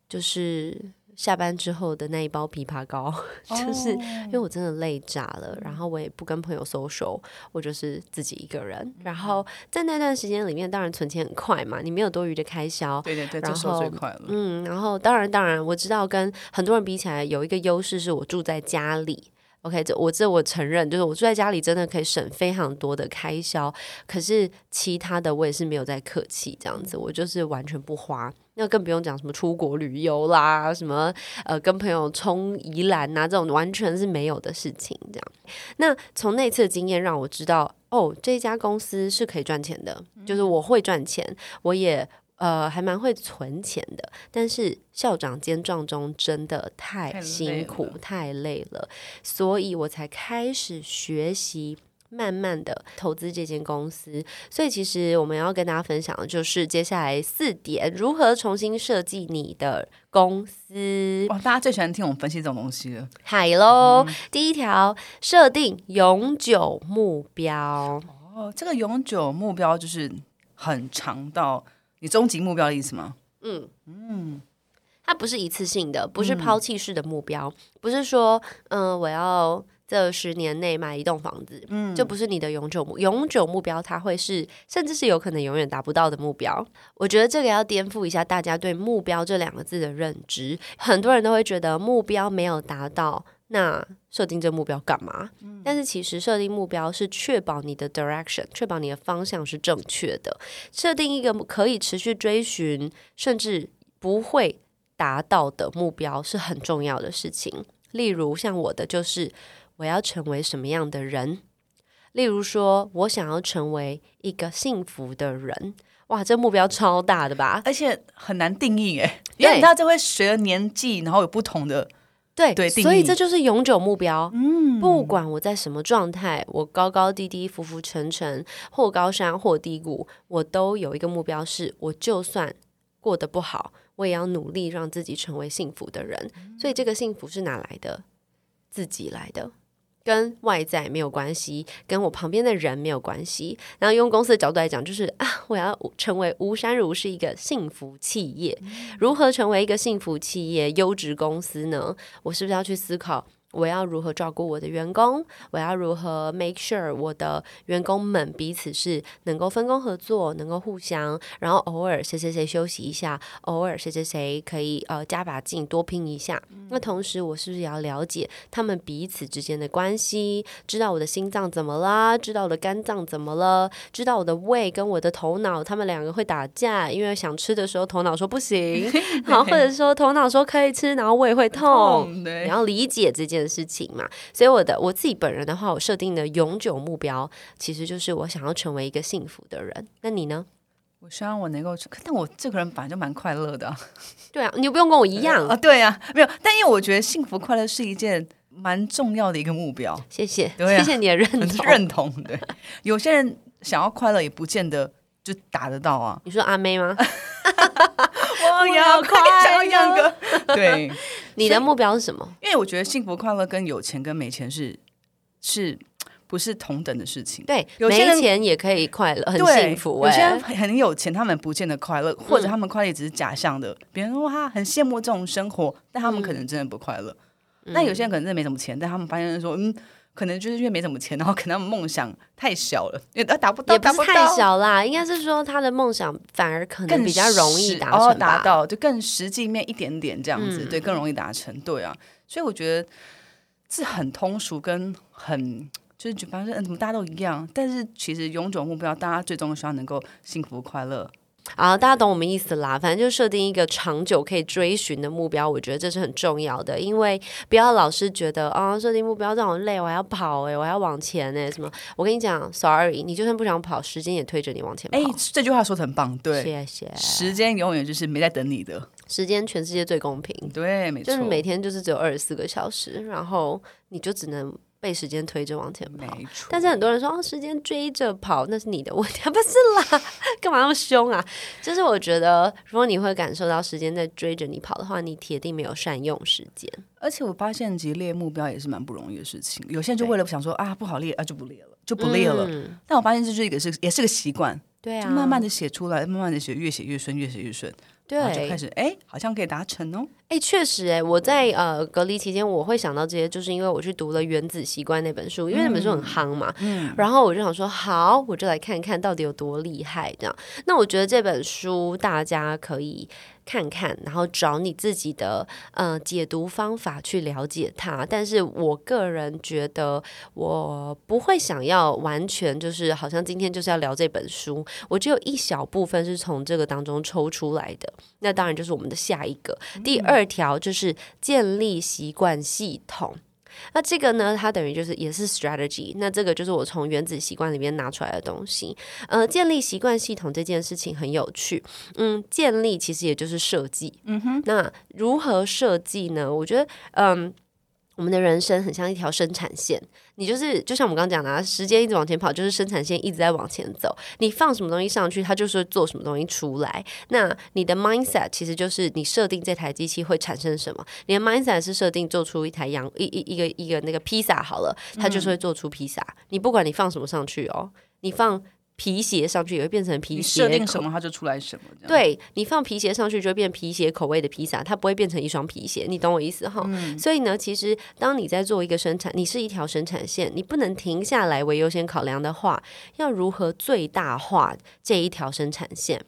就是下班之后的那一包枇杷膏，就是哦因为我真的累炸了，然后我也不跟朋友 social，我就是自己一个人。然后在那段时间里面，当然存钱很快嘛，你没有多余的开销。对对对，然这时候最后快了。嗯，然后当然当然，我知道跟很多人比起来，有一个优势是我住在家里。OK，这我这我承认，就是我住在家里真的可以省非常多的开销。可是其他的我也是没有在客气，这样子我就是完全不花。那更不用讲什么出国旅游啦，什么呃跟朋友冲宜兰呐、这种完全是没有的事情。这样，那从那次的经验让我知道，哦，这家公司是可以赚钱的，就是我会赚钱，我也呃还蛮会存钱的。但是校长兼撞中真的太辛苦了、太累了，所以我才开始学习。慢慢的投资这间公司，所以其实我们要跟大家分享的就是接下来四点如何重新设计你的公司。哇，大家最喜欢听我们分析这种东西了。嗨喽，第一条，设定永久目标。哦，这个永久目标就是很长到你终极目标的意思吗？嗯嗯，它不是一次性的，不是抛弃式的目标，不是说，嗯、我要这十年内买一栋房子，嗯，就不是你的永久目永久目标，它会是甚至是有可能永远达不到的目标。我觉得这个要颠覆一下大家对目标这两个字的认知，很多人都会觉得目标没有达到。那设定这目标干嘛？但是其实设定目标是确保你的 direction，确保你的方向是正确的。设定一个可以持续追寻，甚至不会达到的目标是很重要的事情。例如，像我的就是我要成为什么样的人。例如说，我想要成为一个幸福的人。哇，这目标超大的吧？而且很难定义哎，因为你知道这会随着年纪，然后有不同的。对对所以这就是永久目标。嗯，不管我在什么状态，我高高低低、浮浮沉沉，或高山或低谷，我都有一个目标是，我就算过得不好，我也要努力让自己成为幸福的人。所以这个幸福是哪来的？自己来的。跟外在没有关系，跟我旁边的人没有关系。然后用公司的角度来讲，就是啊，我要成为吴山如是一个幸福企业。如何成为一个幸福企业、优质公司呢？我是不是要去思考？我要如何照顾我的员工？我要如何 make sure 我的员工们彼此是能够分工合作，能够互相，然后偶尔谁谁谁休息一下，偶尔谁谁谁可以呃加把劲多拼一下。那同时，我是不是也要了解他们彼此之间的关系？知道我的心脏怎么啦？知道我的肝脏怎么了？知道我的胃跟我的头脑，他们两个会打架，因为想吃的时候头脑说不行，然后或者说头脑说可以吃，然后胃会痛。对你要理解这件事情嘛，所以我的我自己本人的话，我设定的永久目标其实就是我想要成为一个幸福的人。那你呢？我希望我能够，但我这个人本来就蛮快乐的啊。对啊，你又不用跟我一样。啊，对啊、没有，但因为我觉得幸福快乐是一件蛮重要的一个目标，谢谢，对啊谢谢你的认 同。认同。对，有些人想要快乐，也不见得就达得到啊。你说阿妹吗？我要快乐对，你的目标是什么？因为我觉得幸福快乐跟有钱跟没钱是是不是同等的事情？对，有些人没钱也可以快乐，很幸福、有些人欸。很有钱，他们不见得快乐，或者嗯他们快乐只是假象的。别人说哇，很羡慕这种生活，但他们可嗯能真的不快乐。那有些人可能真的没什么钱，但他们发现说，嗯，可能就是因为没什么钱，然后可能梦想太小了，因为他 达不到，也不是太，小啦，应该是说他的梦想反而可能更比较容易达成吧。达到，就更实际面一点点这样子，嗯对，更容易达成，对啊。所以我觉得是很通俗跟很。就是觉得嗯，怎么大家都一样？但是其实永久目标，大家最终希望能够幸福快乐。啊，大家懂我们意思啦。反正就设定一个长久可以追寻的目标，我觉得这是很重要的。因为不要老是觉得啊，设定目标让我累，我还要跑哎、我还要往前哎、什么？我跟你讲，sorry，你就算不想跑，时间也推着你往前跑。哎、这句话说的很棒，对，谢谢。时间永远就是没在等你的，时间全世界最公平，对，没错，就是每天就是只有二十四个小时，然后你就只能被时间推着往前跑。但是很多人说哦，时间追着跑，那是你的问题，不是啦，干嘛那么凶啊？就是我觉得，如果你会感受到时间在追着你跑的话，你铁定没有善用时间。而且我发现，其实列目标也是蛮不容易的事情。有些人就为了想说啊，不好列啊，就不列了，就不列了。嗯但我发现这就是一个是也是个习惯，对啊，就慢慢的写出来，慢慢的写，越写越顺，越写越顺。然后就开始哎，好像可以达成哦。哎，确实，哎，我在呃隔离期间，我会想到这些，就是因为我去读了《原子习惯》那本书，因为那本书很夯嘛，嗯，然后我就想说，好，我就来看看到底有多厉害，这样。那我觉得这本书大家可以看看，然后找你自己的呃解读方法去了解它。但是我个人觉得，我不会想要完全就是好像今天就是要聊这本书，我只有一小部分是从这个当中抽出来的。那当然就是我们的下一个第二条，就是建立习惯系统。那这个呢，它等于就是也是 strategy。那这个就是我从原子习惯里面拿出来的东西。呃，建立习惯系统这件事情很有趣。嗯，建立其实也就是设计。嗯哼。那如何设计呢？我觉得，嗯。我们的人生很像一条生产线，你就是就像我们刚刚讲的，啊时间一直往前跑，就是生产线一直在往前走。你放什么东西上去，它就是做什么东西出来。那你的 mindset 其实就是你设定这台机器会产生什么。你的 mindset 是设定做出一台羊一一一个一个那个披萨好了，它就是会做出披萨。你不管你放什么上去哦，你放。皮鞋上去也会变成皮鞋，设定什么它就出来什么。对你放皮鞋上去就会变皮鞋口味的披萨，它不会变成一双皮鞋，你懂我意思哈？所以呢，其实当你在做一个生产，你是一条生产线，你不能停下来为优先考量的话，要如何最大化这一条生产线？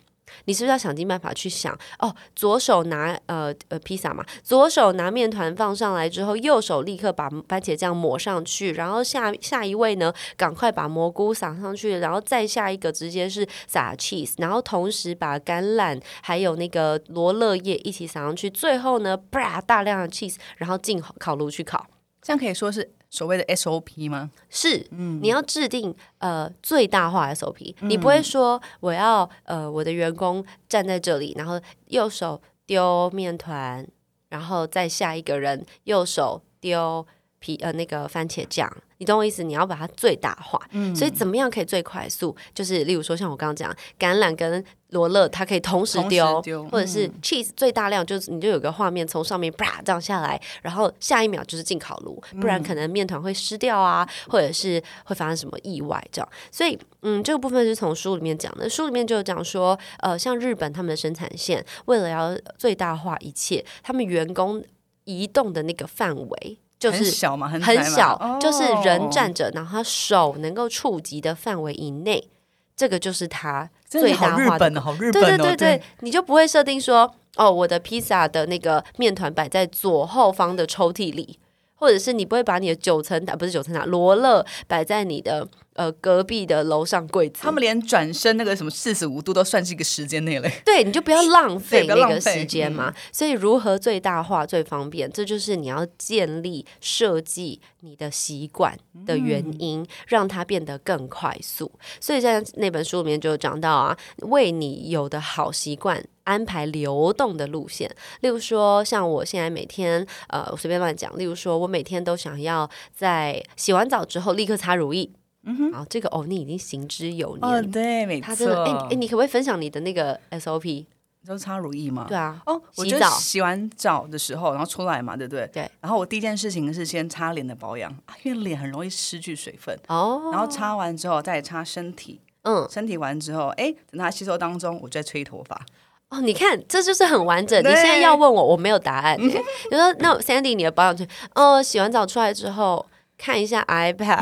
你是不是要想尽办法去想哦？左手拿呃呃披萨嘛，左手拿面团放上来之后，右手立刻把番茄酱抹上去，然后下下一位呢，赶快把蘑菇撒上去，然后再下一个直接是撒 cheese，然后同时把橄榄还有那个罗勒叶一起撒上去，最后呢，啪大量的 cheese，然后进烤炉去烤，这样可以说是。所谓的 SOP 吗？是，你要制定呃最大化 SOP，你不会说我要呃我的员工站在这里，然后右手丢面团，然后再下一个人右手丢皮呃那个番茄酱。你懂我意思？你要把它最大化，嗯所以怎么样可以最快速？就是例如说，像我刚刚讲，橄榄跟罗勒，它可以同时丢，或者是 cheese 最大量，就是你就有个画面从上面啪这样下来，然后下一秒就是进烤炉，不然可能面团会湿掉啊，或者是会发生什么意外这样。所以，嗯，这个部分是从书里面讲的，书里面就讲说，呃，像日本他们的生产线，为了要最大化一切，他们员工移动的那个范围。就是小嘛，很小，就是人站着，然后手能够触及的范围以内，这个就是它最大化的。好日本，对对对对，你就不会设定说，哦，我的披萨的那个面团摆在左后方的抽屉里。或者是你不会把你的九层塔不是九层塔罗勒摆在你的呃隔壁的楼上柜子，他们连转身那个什么四十五度都算是一个时间内嘞。对，你就不要浪费那个时间嘛。所以如何最大化最方便，这就是你要建立设计你的习惯的原因，让它变得更快速。所以在那本书里面就讲到啊，为你有的好习惯。安排流动的路线，例如说，像我现在每天，呃，我随便乱讲，例如说，我每天都想要在洗完澡之后立刻擦乳液。嗯哼，啊，这个哦，你已经行之有年。哦，对，没错。哎哎，你可不可以分享你的那个 SOP？都是擦乳液吗？对啊。哦，洗澡洗完澡的时候，然后出来嘛，对不对？对。然后我第一件事情是先擦脸的保养，因为脸很容易失去水分。哦。然后擦完之后再擦身体。嗯。身体完之后，哎，等它吸收当中，我再吹头发。哦，你看，这就是很完整。你现在要问我，我没有答案。你说，那 Sandy，你的保养就哦，洗完澡出来之后看一下 iPad，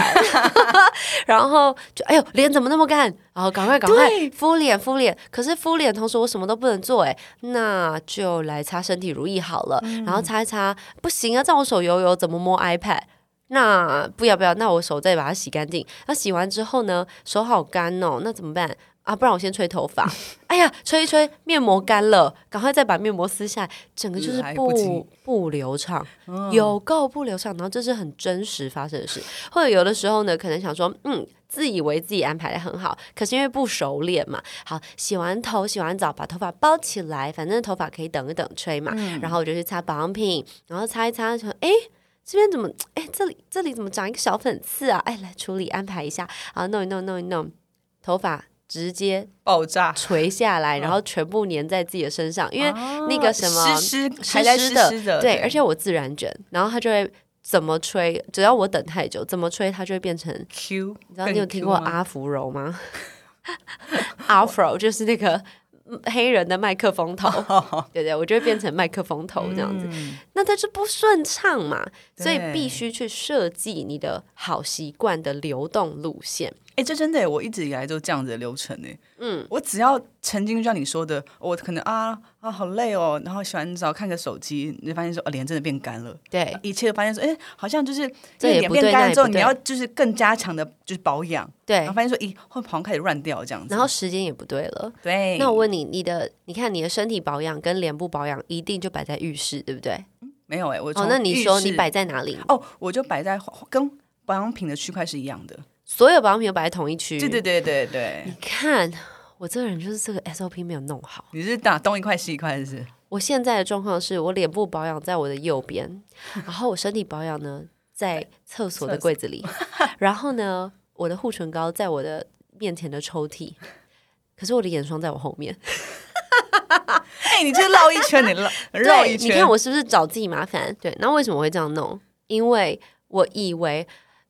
然后就哎呦，脸怎么那么干？然后赶快赶快敷脸敷脸。可是敷脸同时我什么都不能做，哎，那就来擦身体乳液好了。然后擦一擦，不行啊，在我手油油，怎么摸 iPad？那不要不要，那我手再把它洗干净。那洗完之后呢，手好干哦，那怎么办？啊，不然我先吹头发。哎呀，吹一吹，面膜干了，赶快再把面膜撕下来，整个就是不不流畅，有够不流畅。然后这是很真实发生的事，或者有的时候呢，可能想说，嗯，自以为自己安排的很好，可是因为不熟练嘛。好，洗完头、洗完澡，把头发包起来，反正头发可以等一等吹嘛。然后我就去擦保养品，然后擦一擦，说，哎，这边怎么，哎，这里这里怎么长一个小粉刺啊？哎，来处理安排一下，好，弄一弄，弄一弄，头发。直接爆炸垂下来，然后全部粘在自己的身上，因为那个什么湿湿湿的，对，而且我自然卷，然后它就会怎么吹，只要我等太久，怎么吹它就会变成 Q。你知道你有听过阿芙柔吗？Afro 就是那个黑人的麦克风头，对对，我就会变成麦克风头这样子。那它就不顺畅嘛，所以必须去设计你的好习惯的流动路线。哎、这真的，我一直以来都这样子的流程呢。嗯，我只要曾经就像你说的，我可能啊啊好累哦，然后洗完澡看个手机，你就发现说，哦，脸真的变干了。对，一切都发现说，哎、好像就是这也脸变干了之后，你要就是更加强的，就是保养。对然后，发现说，咦，会好像开始乱掉这样子。然后时间也不对了。对，那我问你，你的你看你的身体保养跟脸部保养一定就摆在浴室，对不对？没有哎、我哦，那你说你摆在哪里？哦，我就摆在跟保养品的区块是一样的。所有保养品都摆在同一区。对对对对对你，看我这个人就是这个 SOP 没有弄好。你是打东一块西一块，是？我现在的状况是我脸部保养在我的右边，然后我身体保养呢在厕所的柜子里，然后呢我的护唇膏在我的面前的抽屉，可是我的眼霜在我后面。哎、你这绕一圈，你绕 绕，一圈。你看我是不是找自己麻烦？对，那为什么会这样弄？因为我以为。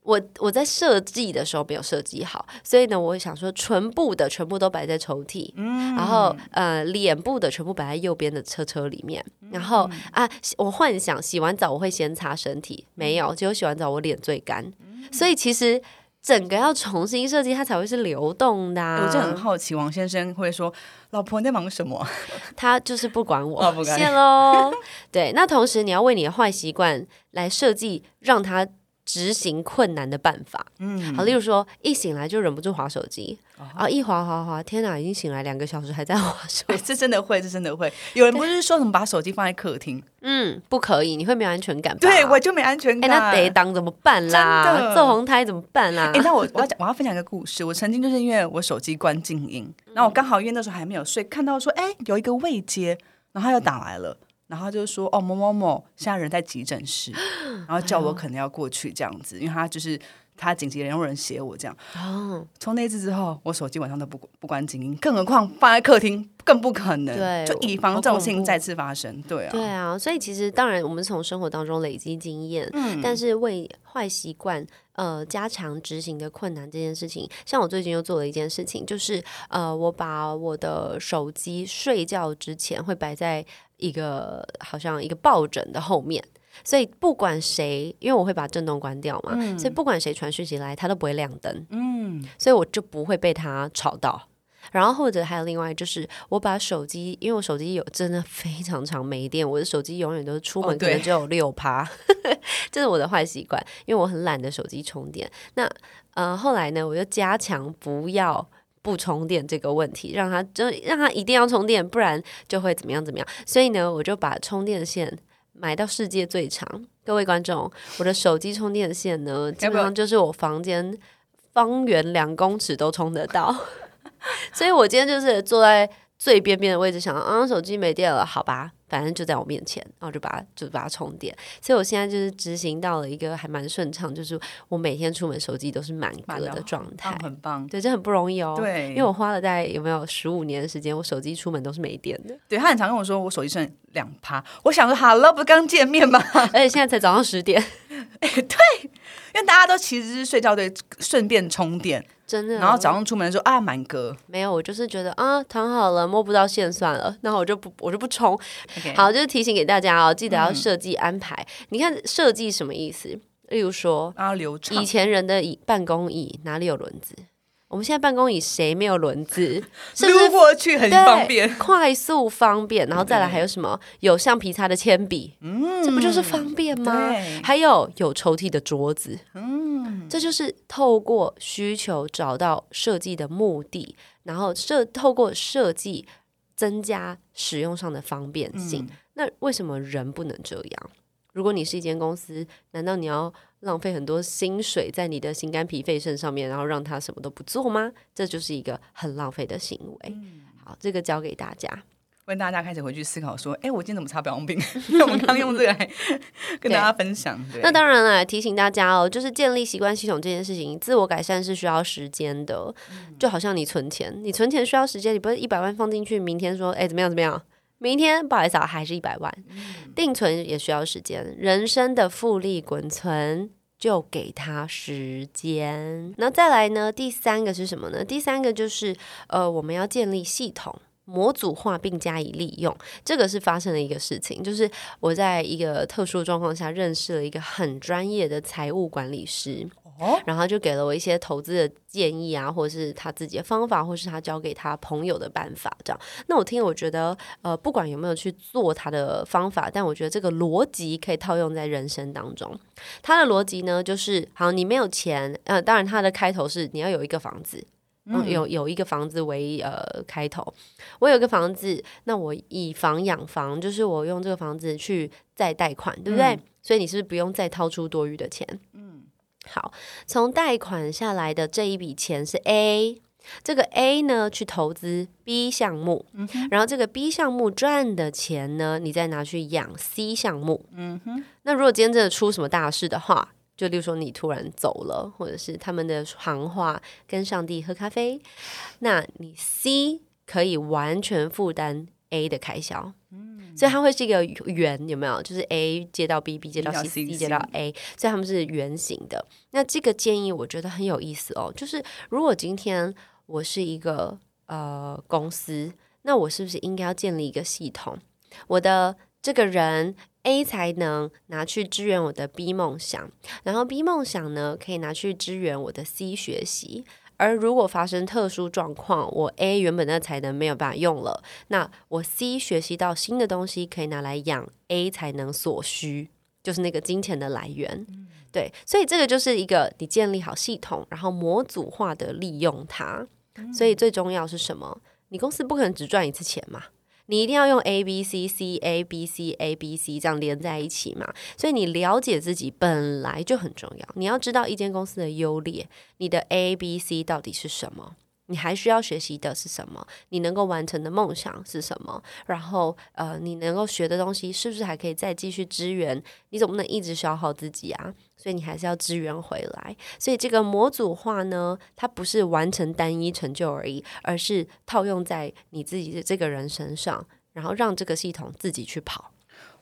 我我在设计的时候没有设计好，所以呢，我想说唇部的全部都摆在抽屉，嗯然后呃脸部的全部摆在右边的车车里面，嗯然后啊，我幻想洗完澡我会先擦身体，没有，只有洗完澡我脸最干，嗯所以其实整个要重新设计，它才会是流动的、啊。我就很好奇，王先生会说：“老婆你在忙什么 他就是不管我，哦不管谢喽。对，那同时你要为你的坏习惯来设计让他执行困难的办法。嗯，好，例如说一醒来就忍不住划手机，啊，一划划划，天哪，已经醒来两个小时还在划手？”哎，机，这真的会，这真的会。有人不是说什么把手机放在客厅？嗯，不可以，你会没有安全感吧？对，我就没安全哎、感。那得当怎么办啦？做红胎怎么办啦？哎、那我我要讲，我要分享一个故事。我曾经就是因为我手机关静音，然后我刚好因为那时候还没有睡，看到说，哎、有一个未接，然后他又打来了，然后他就说，哦，某某某现在人在急诊室，然后叫我可能要过去这样子，因为他就是他紧急联络人写我这样。哦，从那次之后，我手机晚上都不不关静音，更何况放在客厅更不可能。对就以防这种事情再次发生。对啊，对啊，所以其实当然我们是从生活当中累积经验，嗯但是为坏习惯呃加强执行的困难这件事情，像我最近又做了一件事情，就是呃我把我的手机睡觉之前会摆在一个好像一个抱枕的后面。所以不管谁，因为我会把震动关掉嘛，所以不管谁传讯息来，它都不会亮灯。嗯，所以我就不会被它吵到。然后或者还有另外就是，我把手机，因为我手机有真的非常常没电，我的手机永远都是出门可能只有六趴，这是我的坏习惯，因为我很懒得手机充电。那呃后来呢，我就加强不要。不充电这个问题，让他就让他一定要充电，不然就会怎么样怎么样。所以呢，我就把充电线买到世界最长。各位观众，我的手机充电线呢，基本上就是我房间方圆两公尺都充得到。所以我今天就是坐在最边边的位置，想啊，手机没电了，好吧，反正就在我面前，然后就把它就把它充电。所以我现在就是执行到了一个还蛮顺畅，就是我每天出门手机都是满格的状态棒，。很棒。对，这很不容易哦。对因为我花了大概有没有十五年的时间，我手机出门都是没电的，对他很常跟我说，我手机剩两趴。我想说，好了，不刚见面吗？而且现在才早上十点，因为大家都其实是睡觉对，顺便充电，真的。然后早上出门的时候啊满格。没有，我就是觉得啊，躺好了，摸不到线算了，然后我就不我就不充。好，就是提醒给大家哦，记得要嗯设计安排。你看设计什么意思？例如说，然后流畅以。前人的椅办公椅哪里有轮子？我们现在办公椅谁没有轮子？是不撸是过去很方便，快速方便，然后再来还有什么？有橡皮擦的铅笔，嗯这不就是方便吗？还有有抽屉的桌子，嗯，这就是透过需求找到设计的目的，然后设透过设计增加使用上的方便性。嗯那为什么人不能这样？如果你是一间公司，难道你要浪费很多薪水在你的心肝脾肺肾上面，然后让他什么都不做吗？这就是一个很浪费的行为。嗯好，这个交给大家。问大家开始回去思考说，哎，我今天怎么擦保养品？因 为我们刚用这个来 跟大家分享。那当然了，提醒大家哦，就是建立习惯系统这件事情，自我改善是需要时间的。就好像你存钱，你存钱需要时间，你不是一百万放进去，明天说，哎，怎么样怎么样？明天不好意思啊，还是一百万。定存也需要时间，人生的复利滚存。就给他时间。那再来呢？第三个是什么呢？第三个就是呃，我们要建立系统。模组化并加以利用。这个是发生了一个事情，就是我在一个特殊状况下认识了一个很专业的财务管理师。哦，然后他就给了我一些投资的建议啊，或者是他自己的方法，或是他教给他朋友的办法，这样。那我听，我觉得，呃，不管有没有去做他的方法，但我觉得这个逻辑可以套用在人生当中。他的逻辑呢，就是好，你没有钱，呃，当然他的开头是你要有一个房子，嗯，有有一个房子为呃开头。我有一个房子，那我以房养房，就是我用这个房子去再贷款，对不对？所以你是不是不用再掏出多余的钱？好，从贷款下来的这一笔钱是 A，这个 A 呢去投资 B 项目，然后这个 B 项目赚的钱呢，你再拿去养 C 项目。嗯哼，那如果今天真的出什么大事的话，就例如说你突然走了，或者是他们的行话跟上帝喝咖啡，那你 C 可以完全负担 A 的开销。所以它会是一个圆，有没有？就是 A 接到 B，B 接到 C，C 接到 A，所以他们是圆形的。那这个建议我觉得很有意思哦。就是如果今天我是一个呃公司，那我是不是应该要建立一个系统？我的这个人 A 才能拿去支援我的 B 梦想，然后 B 梦想呢可以拿去支援我的 C 学习。而如果发生特殊状况，我 A 原本的才能没有办法用了，那我 C 学习到新的东西可以拿来养 A 才能所需，就是那个金钱的来源。对，所以这个就是一个你建立好系统，然后模组化的利用它。所以最重要是什么？你公司不可能只赚一次钱嘛。你一定要用 A B C C A B C A B C 这样连在一起嘛？所以你了解自己本来就很重要。你要知道一间公司的优劣，你的 A B C 到底是什么？你还需要学习的是什么？你能够完成的梦想是什么？然后，呃，你能够学的东西是不是还可以再继续支援？你总不能一直消耗自己啊？所以你还是要支援回来。所以这个模组化呢，它不是完成单一成就而已，而是套用在你自己的这个人身上，然后让这个系统自己去跑。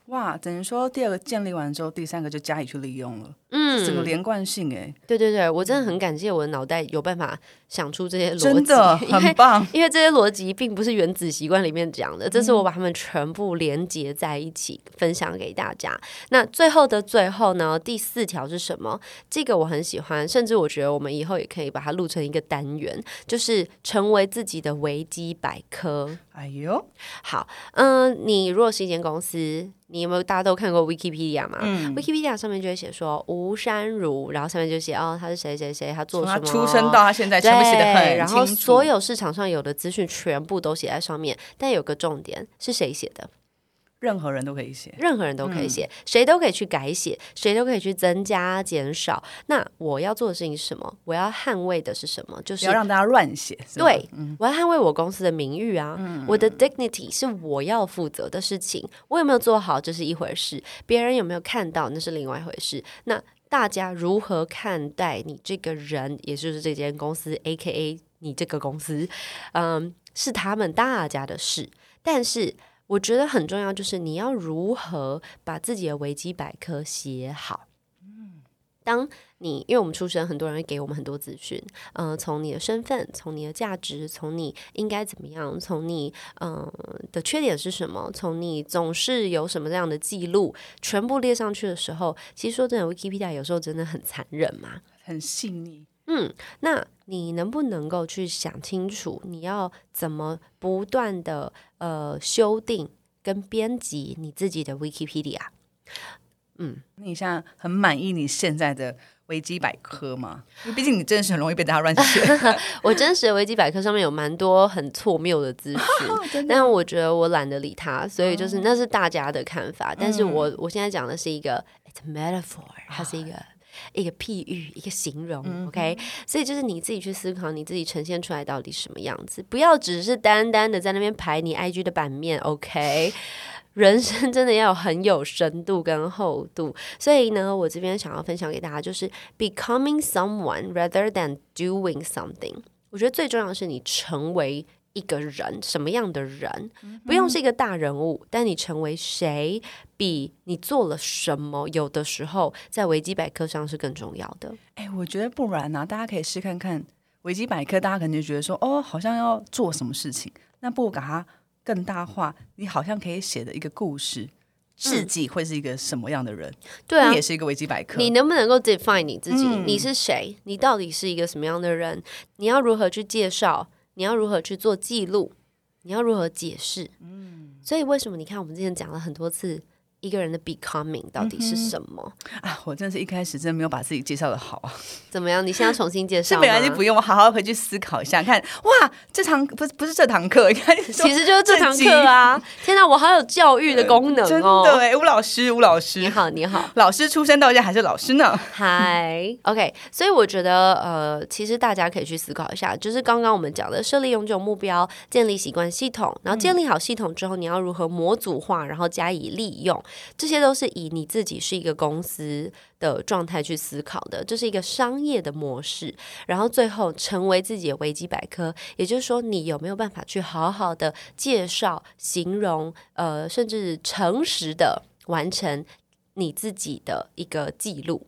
哇，等于说第二个建立完之后，第三个就加以去利用了，嗯，整个连贯性哎，对对对，我真的很感谢我的脑袋有办法想出这些逻辑，真的 很棒。因为这些逻辑并不是原子习惯里面讲的，这是我把它们全部连接在一起分享给大家。那最后的最后呢，第四条是什么？这个我很喜欢，甚至我觉得我们以后也可以把它录成一个单元，就是成为自己的维基百科。哎呦，好，嗯，你如果是一间公司。你有没有大家都看过 Wikipedia 嘛嗯？Wikipedia 上面就会写说吴山如，然后上面就写哦，他是谁谁谁，他做什么，出生到他现在全部写的很然后所有市场上有的资讯全部都写在上面，但有个重点是谁写的？任何人都可以写，任何人都可以写，谁都可以去改写，谁都可以去增加、减少。那我要做的事情是什么？我要捍卫的是什么？就是要让大家乱写。对，我要捍卫我公司的名誉啊！我的 dignity 是我要负责的事情。我有没有做好，这是一回事；别人有没有看到，那是另外一回事。那大家如何看待你这个人，也就是这间公司，A K A 你这个公司，嗯，是他们大家的事。但是。我觉得很重要，就是你要如何把自己的维基百科写好。嗯，当你因为我们出生，很多人会给我们很多资讯，嗯，从你的身份，从你的价值，从你应该怎么样，从你嗯的缺点是什么，从你总是有什么这样的记录，全部列上去的时候，其实说真的，Wikipedia 有时候真的很残忍嘛，很细腻。嗯，那你能不能够去想清楚，你要怎么不断的呃修订跟编辑你自己的 Wikipedia？嗯，你现在很满意你现在的维基百科吗？因为毕竟你真的是很容易被大家乱写。我真实的维基百科上面有蛮多很错谬的资讯，但我觉得我懒得理他，所以就是那是大家的看法。但是我我现在讲的是一个 it's metaphor，它是一个。一个譬喻，一个形容，OK，所以就是你自己去思考，你自己呈现出来到底什么样子，不要只是单单的在那边排你 IG 的版面，OK，人生真的要有很有深度跟厚度。所以呢，我这边想要分享给大家，就是 becoming someone rather than doing something。我觉得最重要的是你成为。一个人什么样的人，不用是一个大人物，但你成为谁，比你做了什么，有的时候在维基百科上是更重要的。哎，我觉得不然呢，大家可以试看看维基百科，大家可能就觉得说，哦，好像要做什么事情，那不如把它更大化，你好像可以写的一个故事，自己会是一个什么样的人？对啊你也，是一个维基百科。你能不能够 define 你自己？嗯你是谁？你到底是一个什么样的人？你要如何去介绍？你要如何去做记录？你要如何解释？嗯，所以为什么你看我们之前讲了很多次，一个人的 becoming 到底是什么？啊，我真的是一开始真的没有把自己介绍的好啊，怎么样？你现在重新介这绍没关系，吗不用，我好好回去思考一下，看哇，这堂不是不是这堂课，你看，其实就是这堂课啊！天哪，我好有教育的功能真的哦！哎，吴老师，吴老师你，好，你好。老师出身到现在还是老师呢。嗨，OK，所以我觉得，呃，其实大家可以去思考一下，就是刚刚我们讲的设立永久目标、建立习惯系统，然后建立好系统之后，你要如何模组化，然后加以利用，这些都是以你自己是一个公司的状态去思考的，这是一个商业的模式。然后最后成为自己的维基百科，也就是说，你有没有办法去好好的介绍、形容，呃，甚至诚实的完成你自己的一个记录。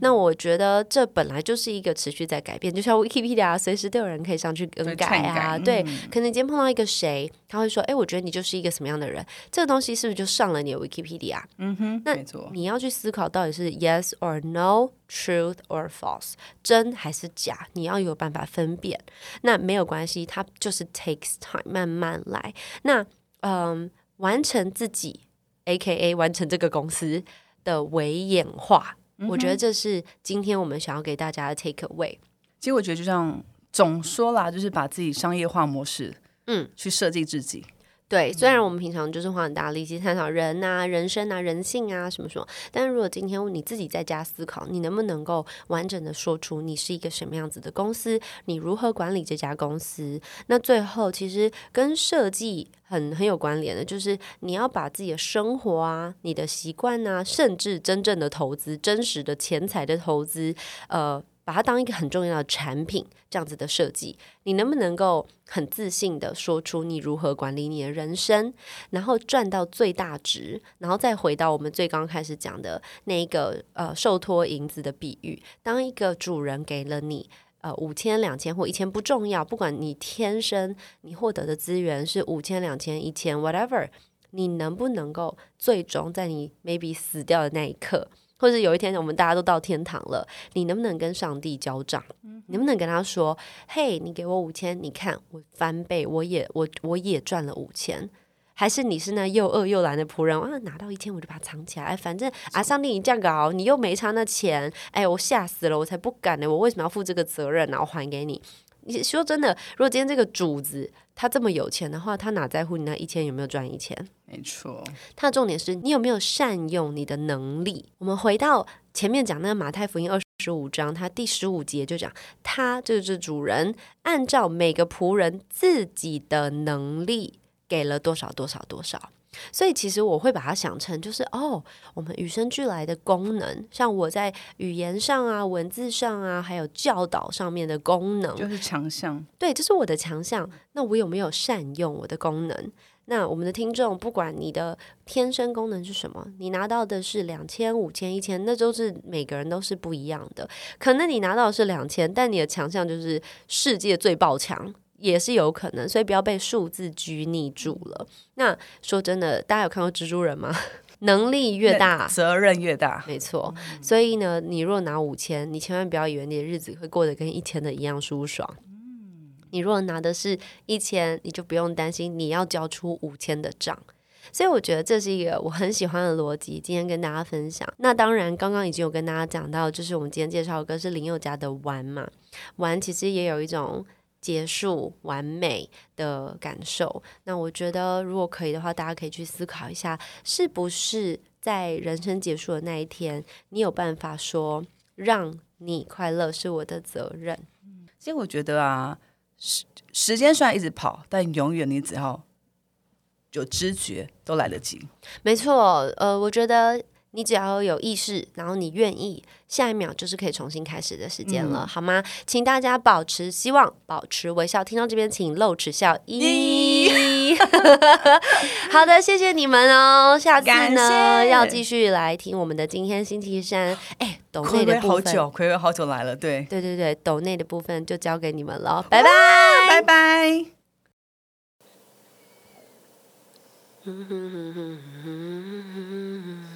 那我觉得这本来就是一个持续在改变，就像 Wikipedia，随时都有人可以上去更改啊。改对，嗯可能你今天碰到一个谁，他会说：“哎，我觉得你就是一个什么样的人。”这个东西是不是就上了你的 Wikipedia？嗯哼，那没错，你要去思考到底是 yes or no, truth or false，真还是假，你要有办法分辨。那没有关系，它就是 takes time，慢慢来。那嗯，完成自己，A K A 完成这个公司的微演化，我觉得这是今天我们想要给大家的 take away。其实我觉得就像总说啦，就是把自己商业化模式，嗯，去设计自己。对，虽然我们平常就是花很大力气探讨人啊、人生啊、人性啊什么什么，但是如果今天你自己在家思考，你能不能够完整的说出你是一个什么样子的公司，你如何管理这家公司？那最后其实跟设计很很有关联的，就是你要把自己的生活啊、你的习惯啊，甚至真正的投资、真实的钱财的投资，呃。把它当一个很重要的产品，这样子的设计，你能不能够很自信的说出你如何管理你的人生，然后赚到最大值，然后再回到我们最刚开始讲的那一个呃受托银子的比喻，当一个主人给了你。呃，五千、两千或一千不重要，不管你天生你获得的资源是五千、两千、一千，whatever，你能不能够最终在你 maybe 死掉的那一刻，或者有一天我们大家都到天堂了，你能不能跟上帝交账？你能不能跟他说：“嘿，你给我五千，你看我翻倍，我也我我也赚了五千。”还是你是那又饿又懒的仆人啊？拿到一千我就把它藏起来，哎反正啊，上帝你这样搞，你又没差那钱，哎，我吓死了，我才不敢呢！我为什么要负这个责任呢、我还给你。你说真的，如果今天这个主子他这么有钱的话，他哪在乎你那一千有没有赚一千？没错，他的重点是你有没有善用你的能力。我们回到前面讲那个马太福音二十五章，它第十五节就讲，他就是主人按照每个仆人自己的能力给了多少多少多少。所以其实我会把它想成就是哦，我们与生俱来的功能，像我在语言上啊、文字上啊，还有教导上面的功能，就是强项。对，这是我的强项。那我有没有善用我的功能？那我们的听众，不管你的天生功能是什么，你拿到的是两千、五千、一千，那都是每个人都是不一样的。可能你拿到的是两千，但你的强项就是世界最爆强。也是有可能，所以不要被数字拘泥住了。那说真的，大家有看过蜘蛛人吗？能力越大，责任越大。没错。所以呢，你若拿五千，你千万不要以为你的日子会过得跟一千的一样舒爽。你如果拿的是一千，你就不用担心你要交出五千的账。所以我觉得这是一个我很喜欢的逻辑，今天跟大家分享。那当然，刚刚已经有跟大家讲到，就是我们今天介绍的歌是林宥嘉的《玩》嘛，《玩》其实也有一种结束完美的感受。那我觉得，如果可以的话，大家可以去思考一下，是不是在人生结束的那一天，你有办法说让你快乐是我的责任。其实我觉得啊，时时间虽然一直跑，但永远你只要有知觉，都来得及。没错，呃，我觉得你只要有意识然后你愿意下一秒就是可以重新开始的时间了好吗？请大家保持希望保持微笑。听到这边请露齿笑。一 好的谢谢你们哦下次呢要继续来听我们的今天星期三。哎抖内的部分葵葵好久来了对。对对对抖内的部分就交给你们了拜拜拜。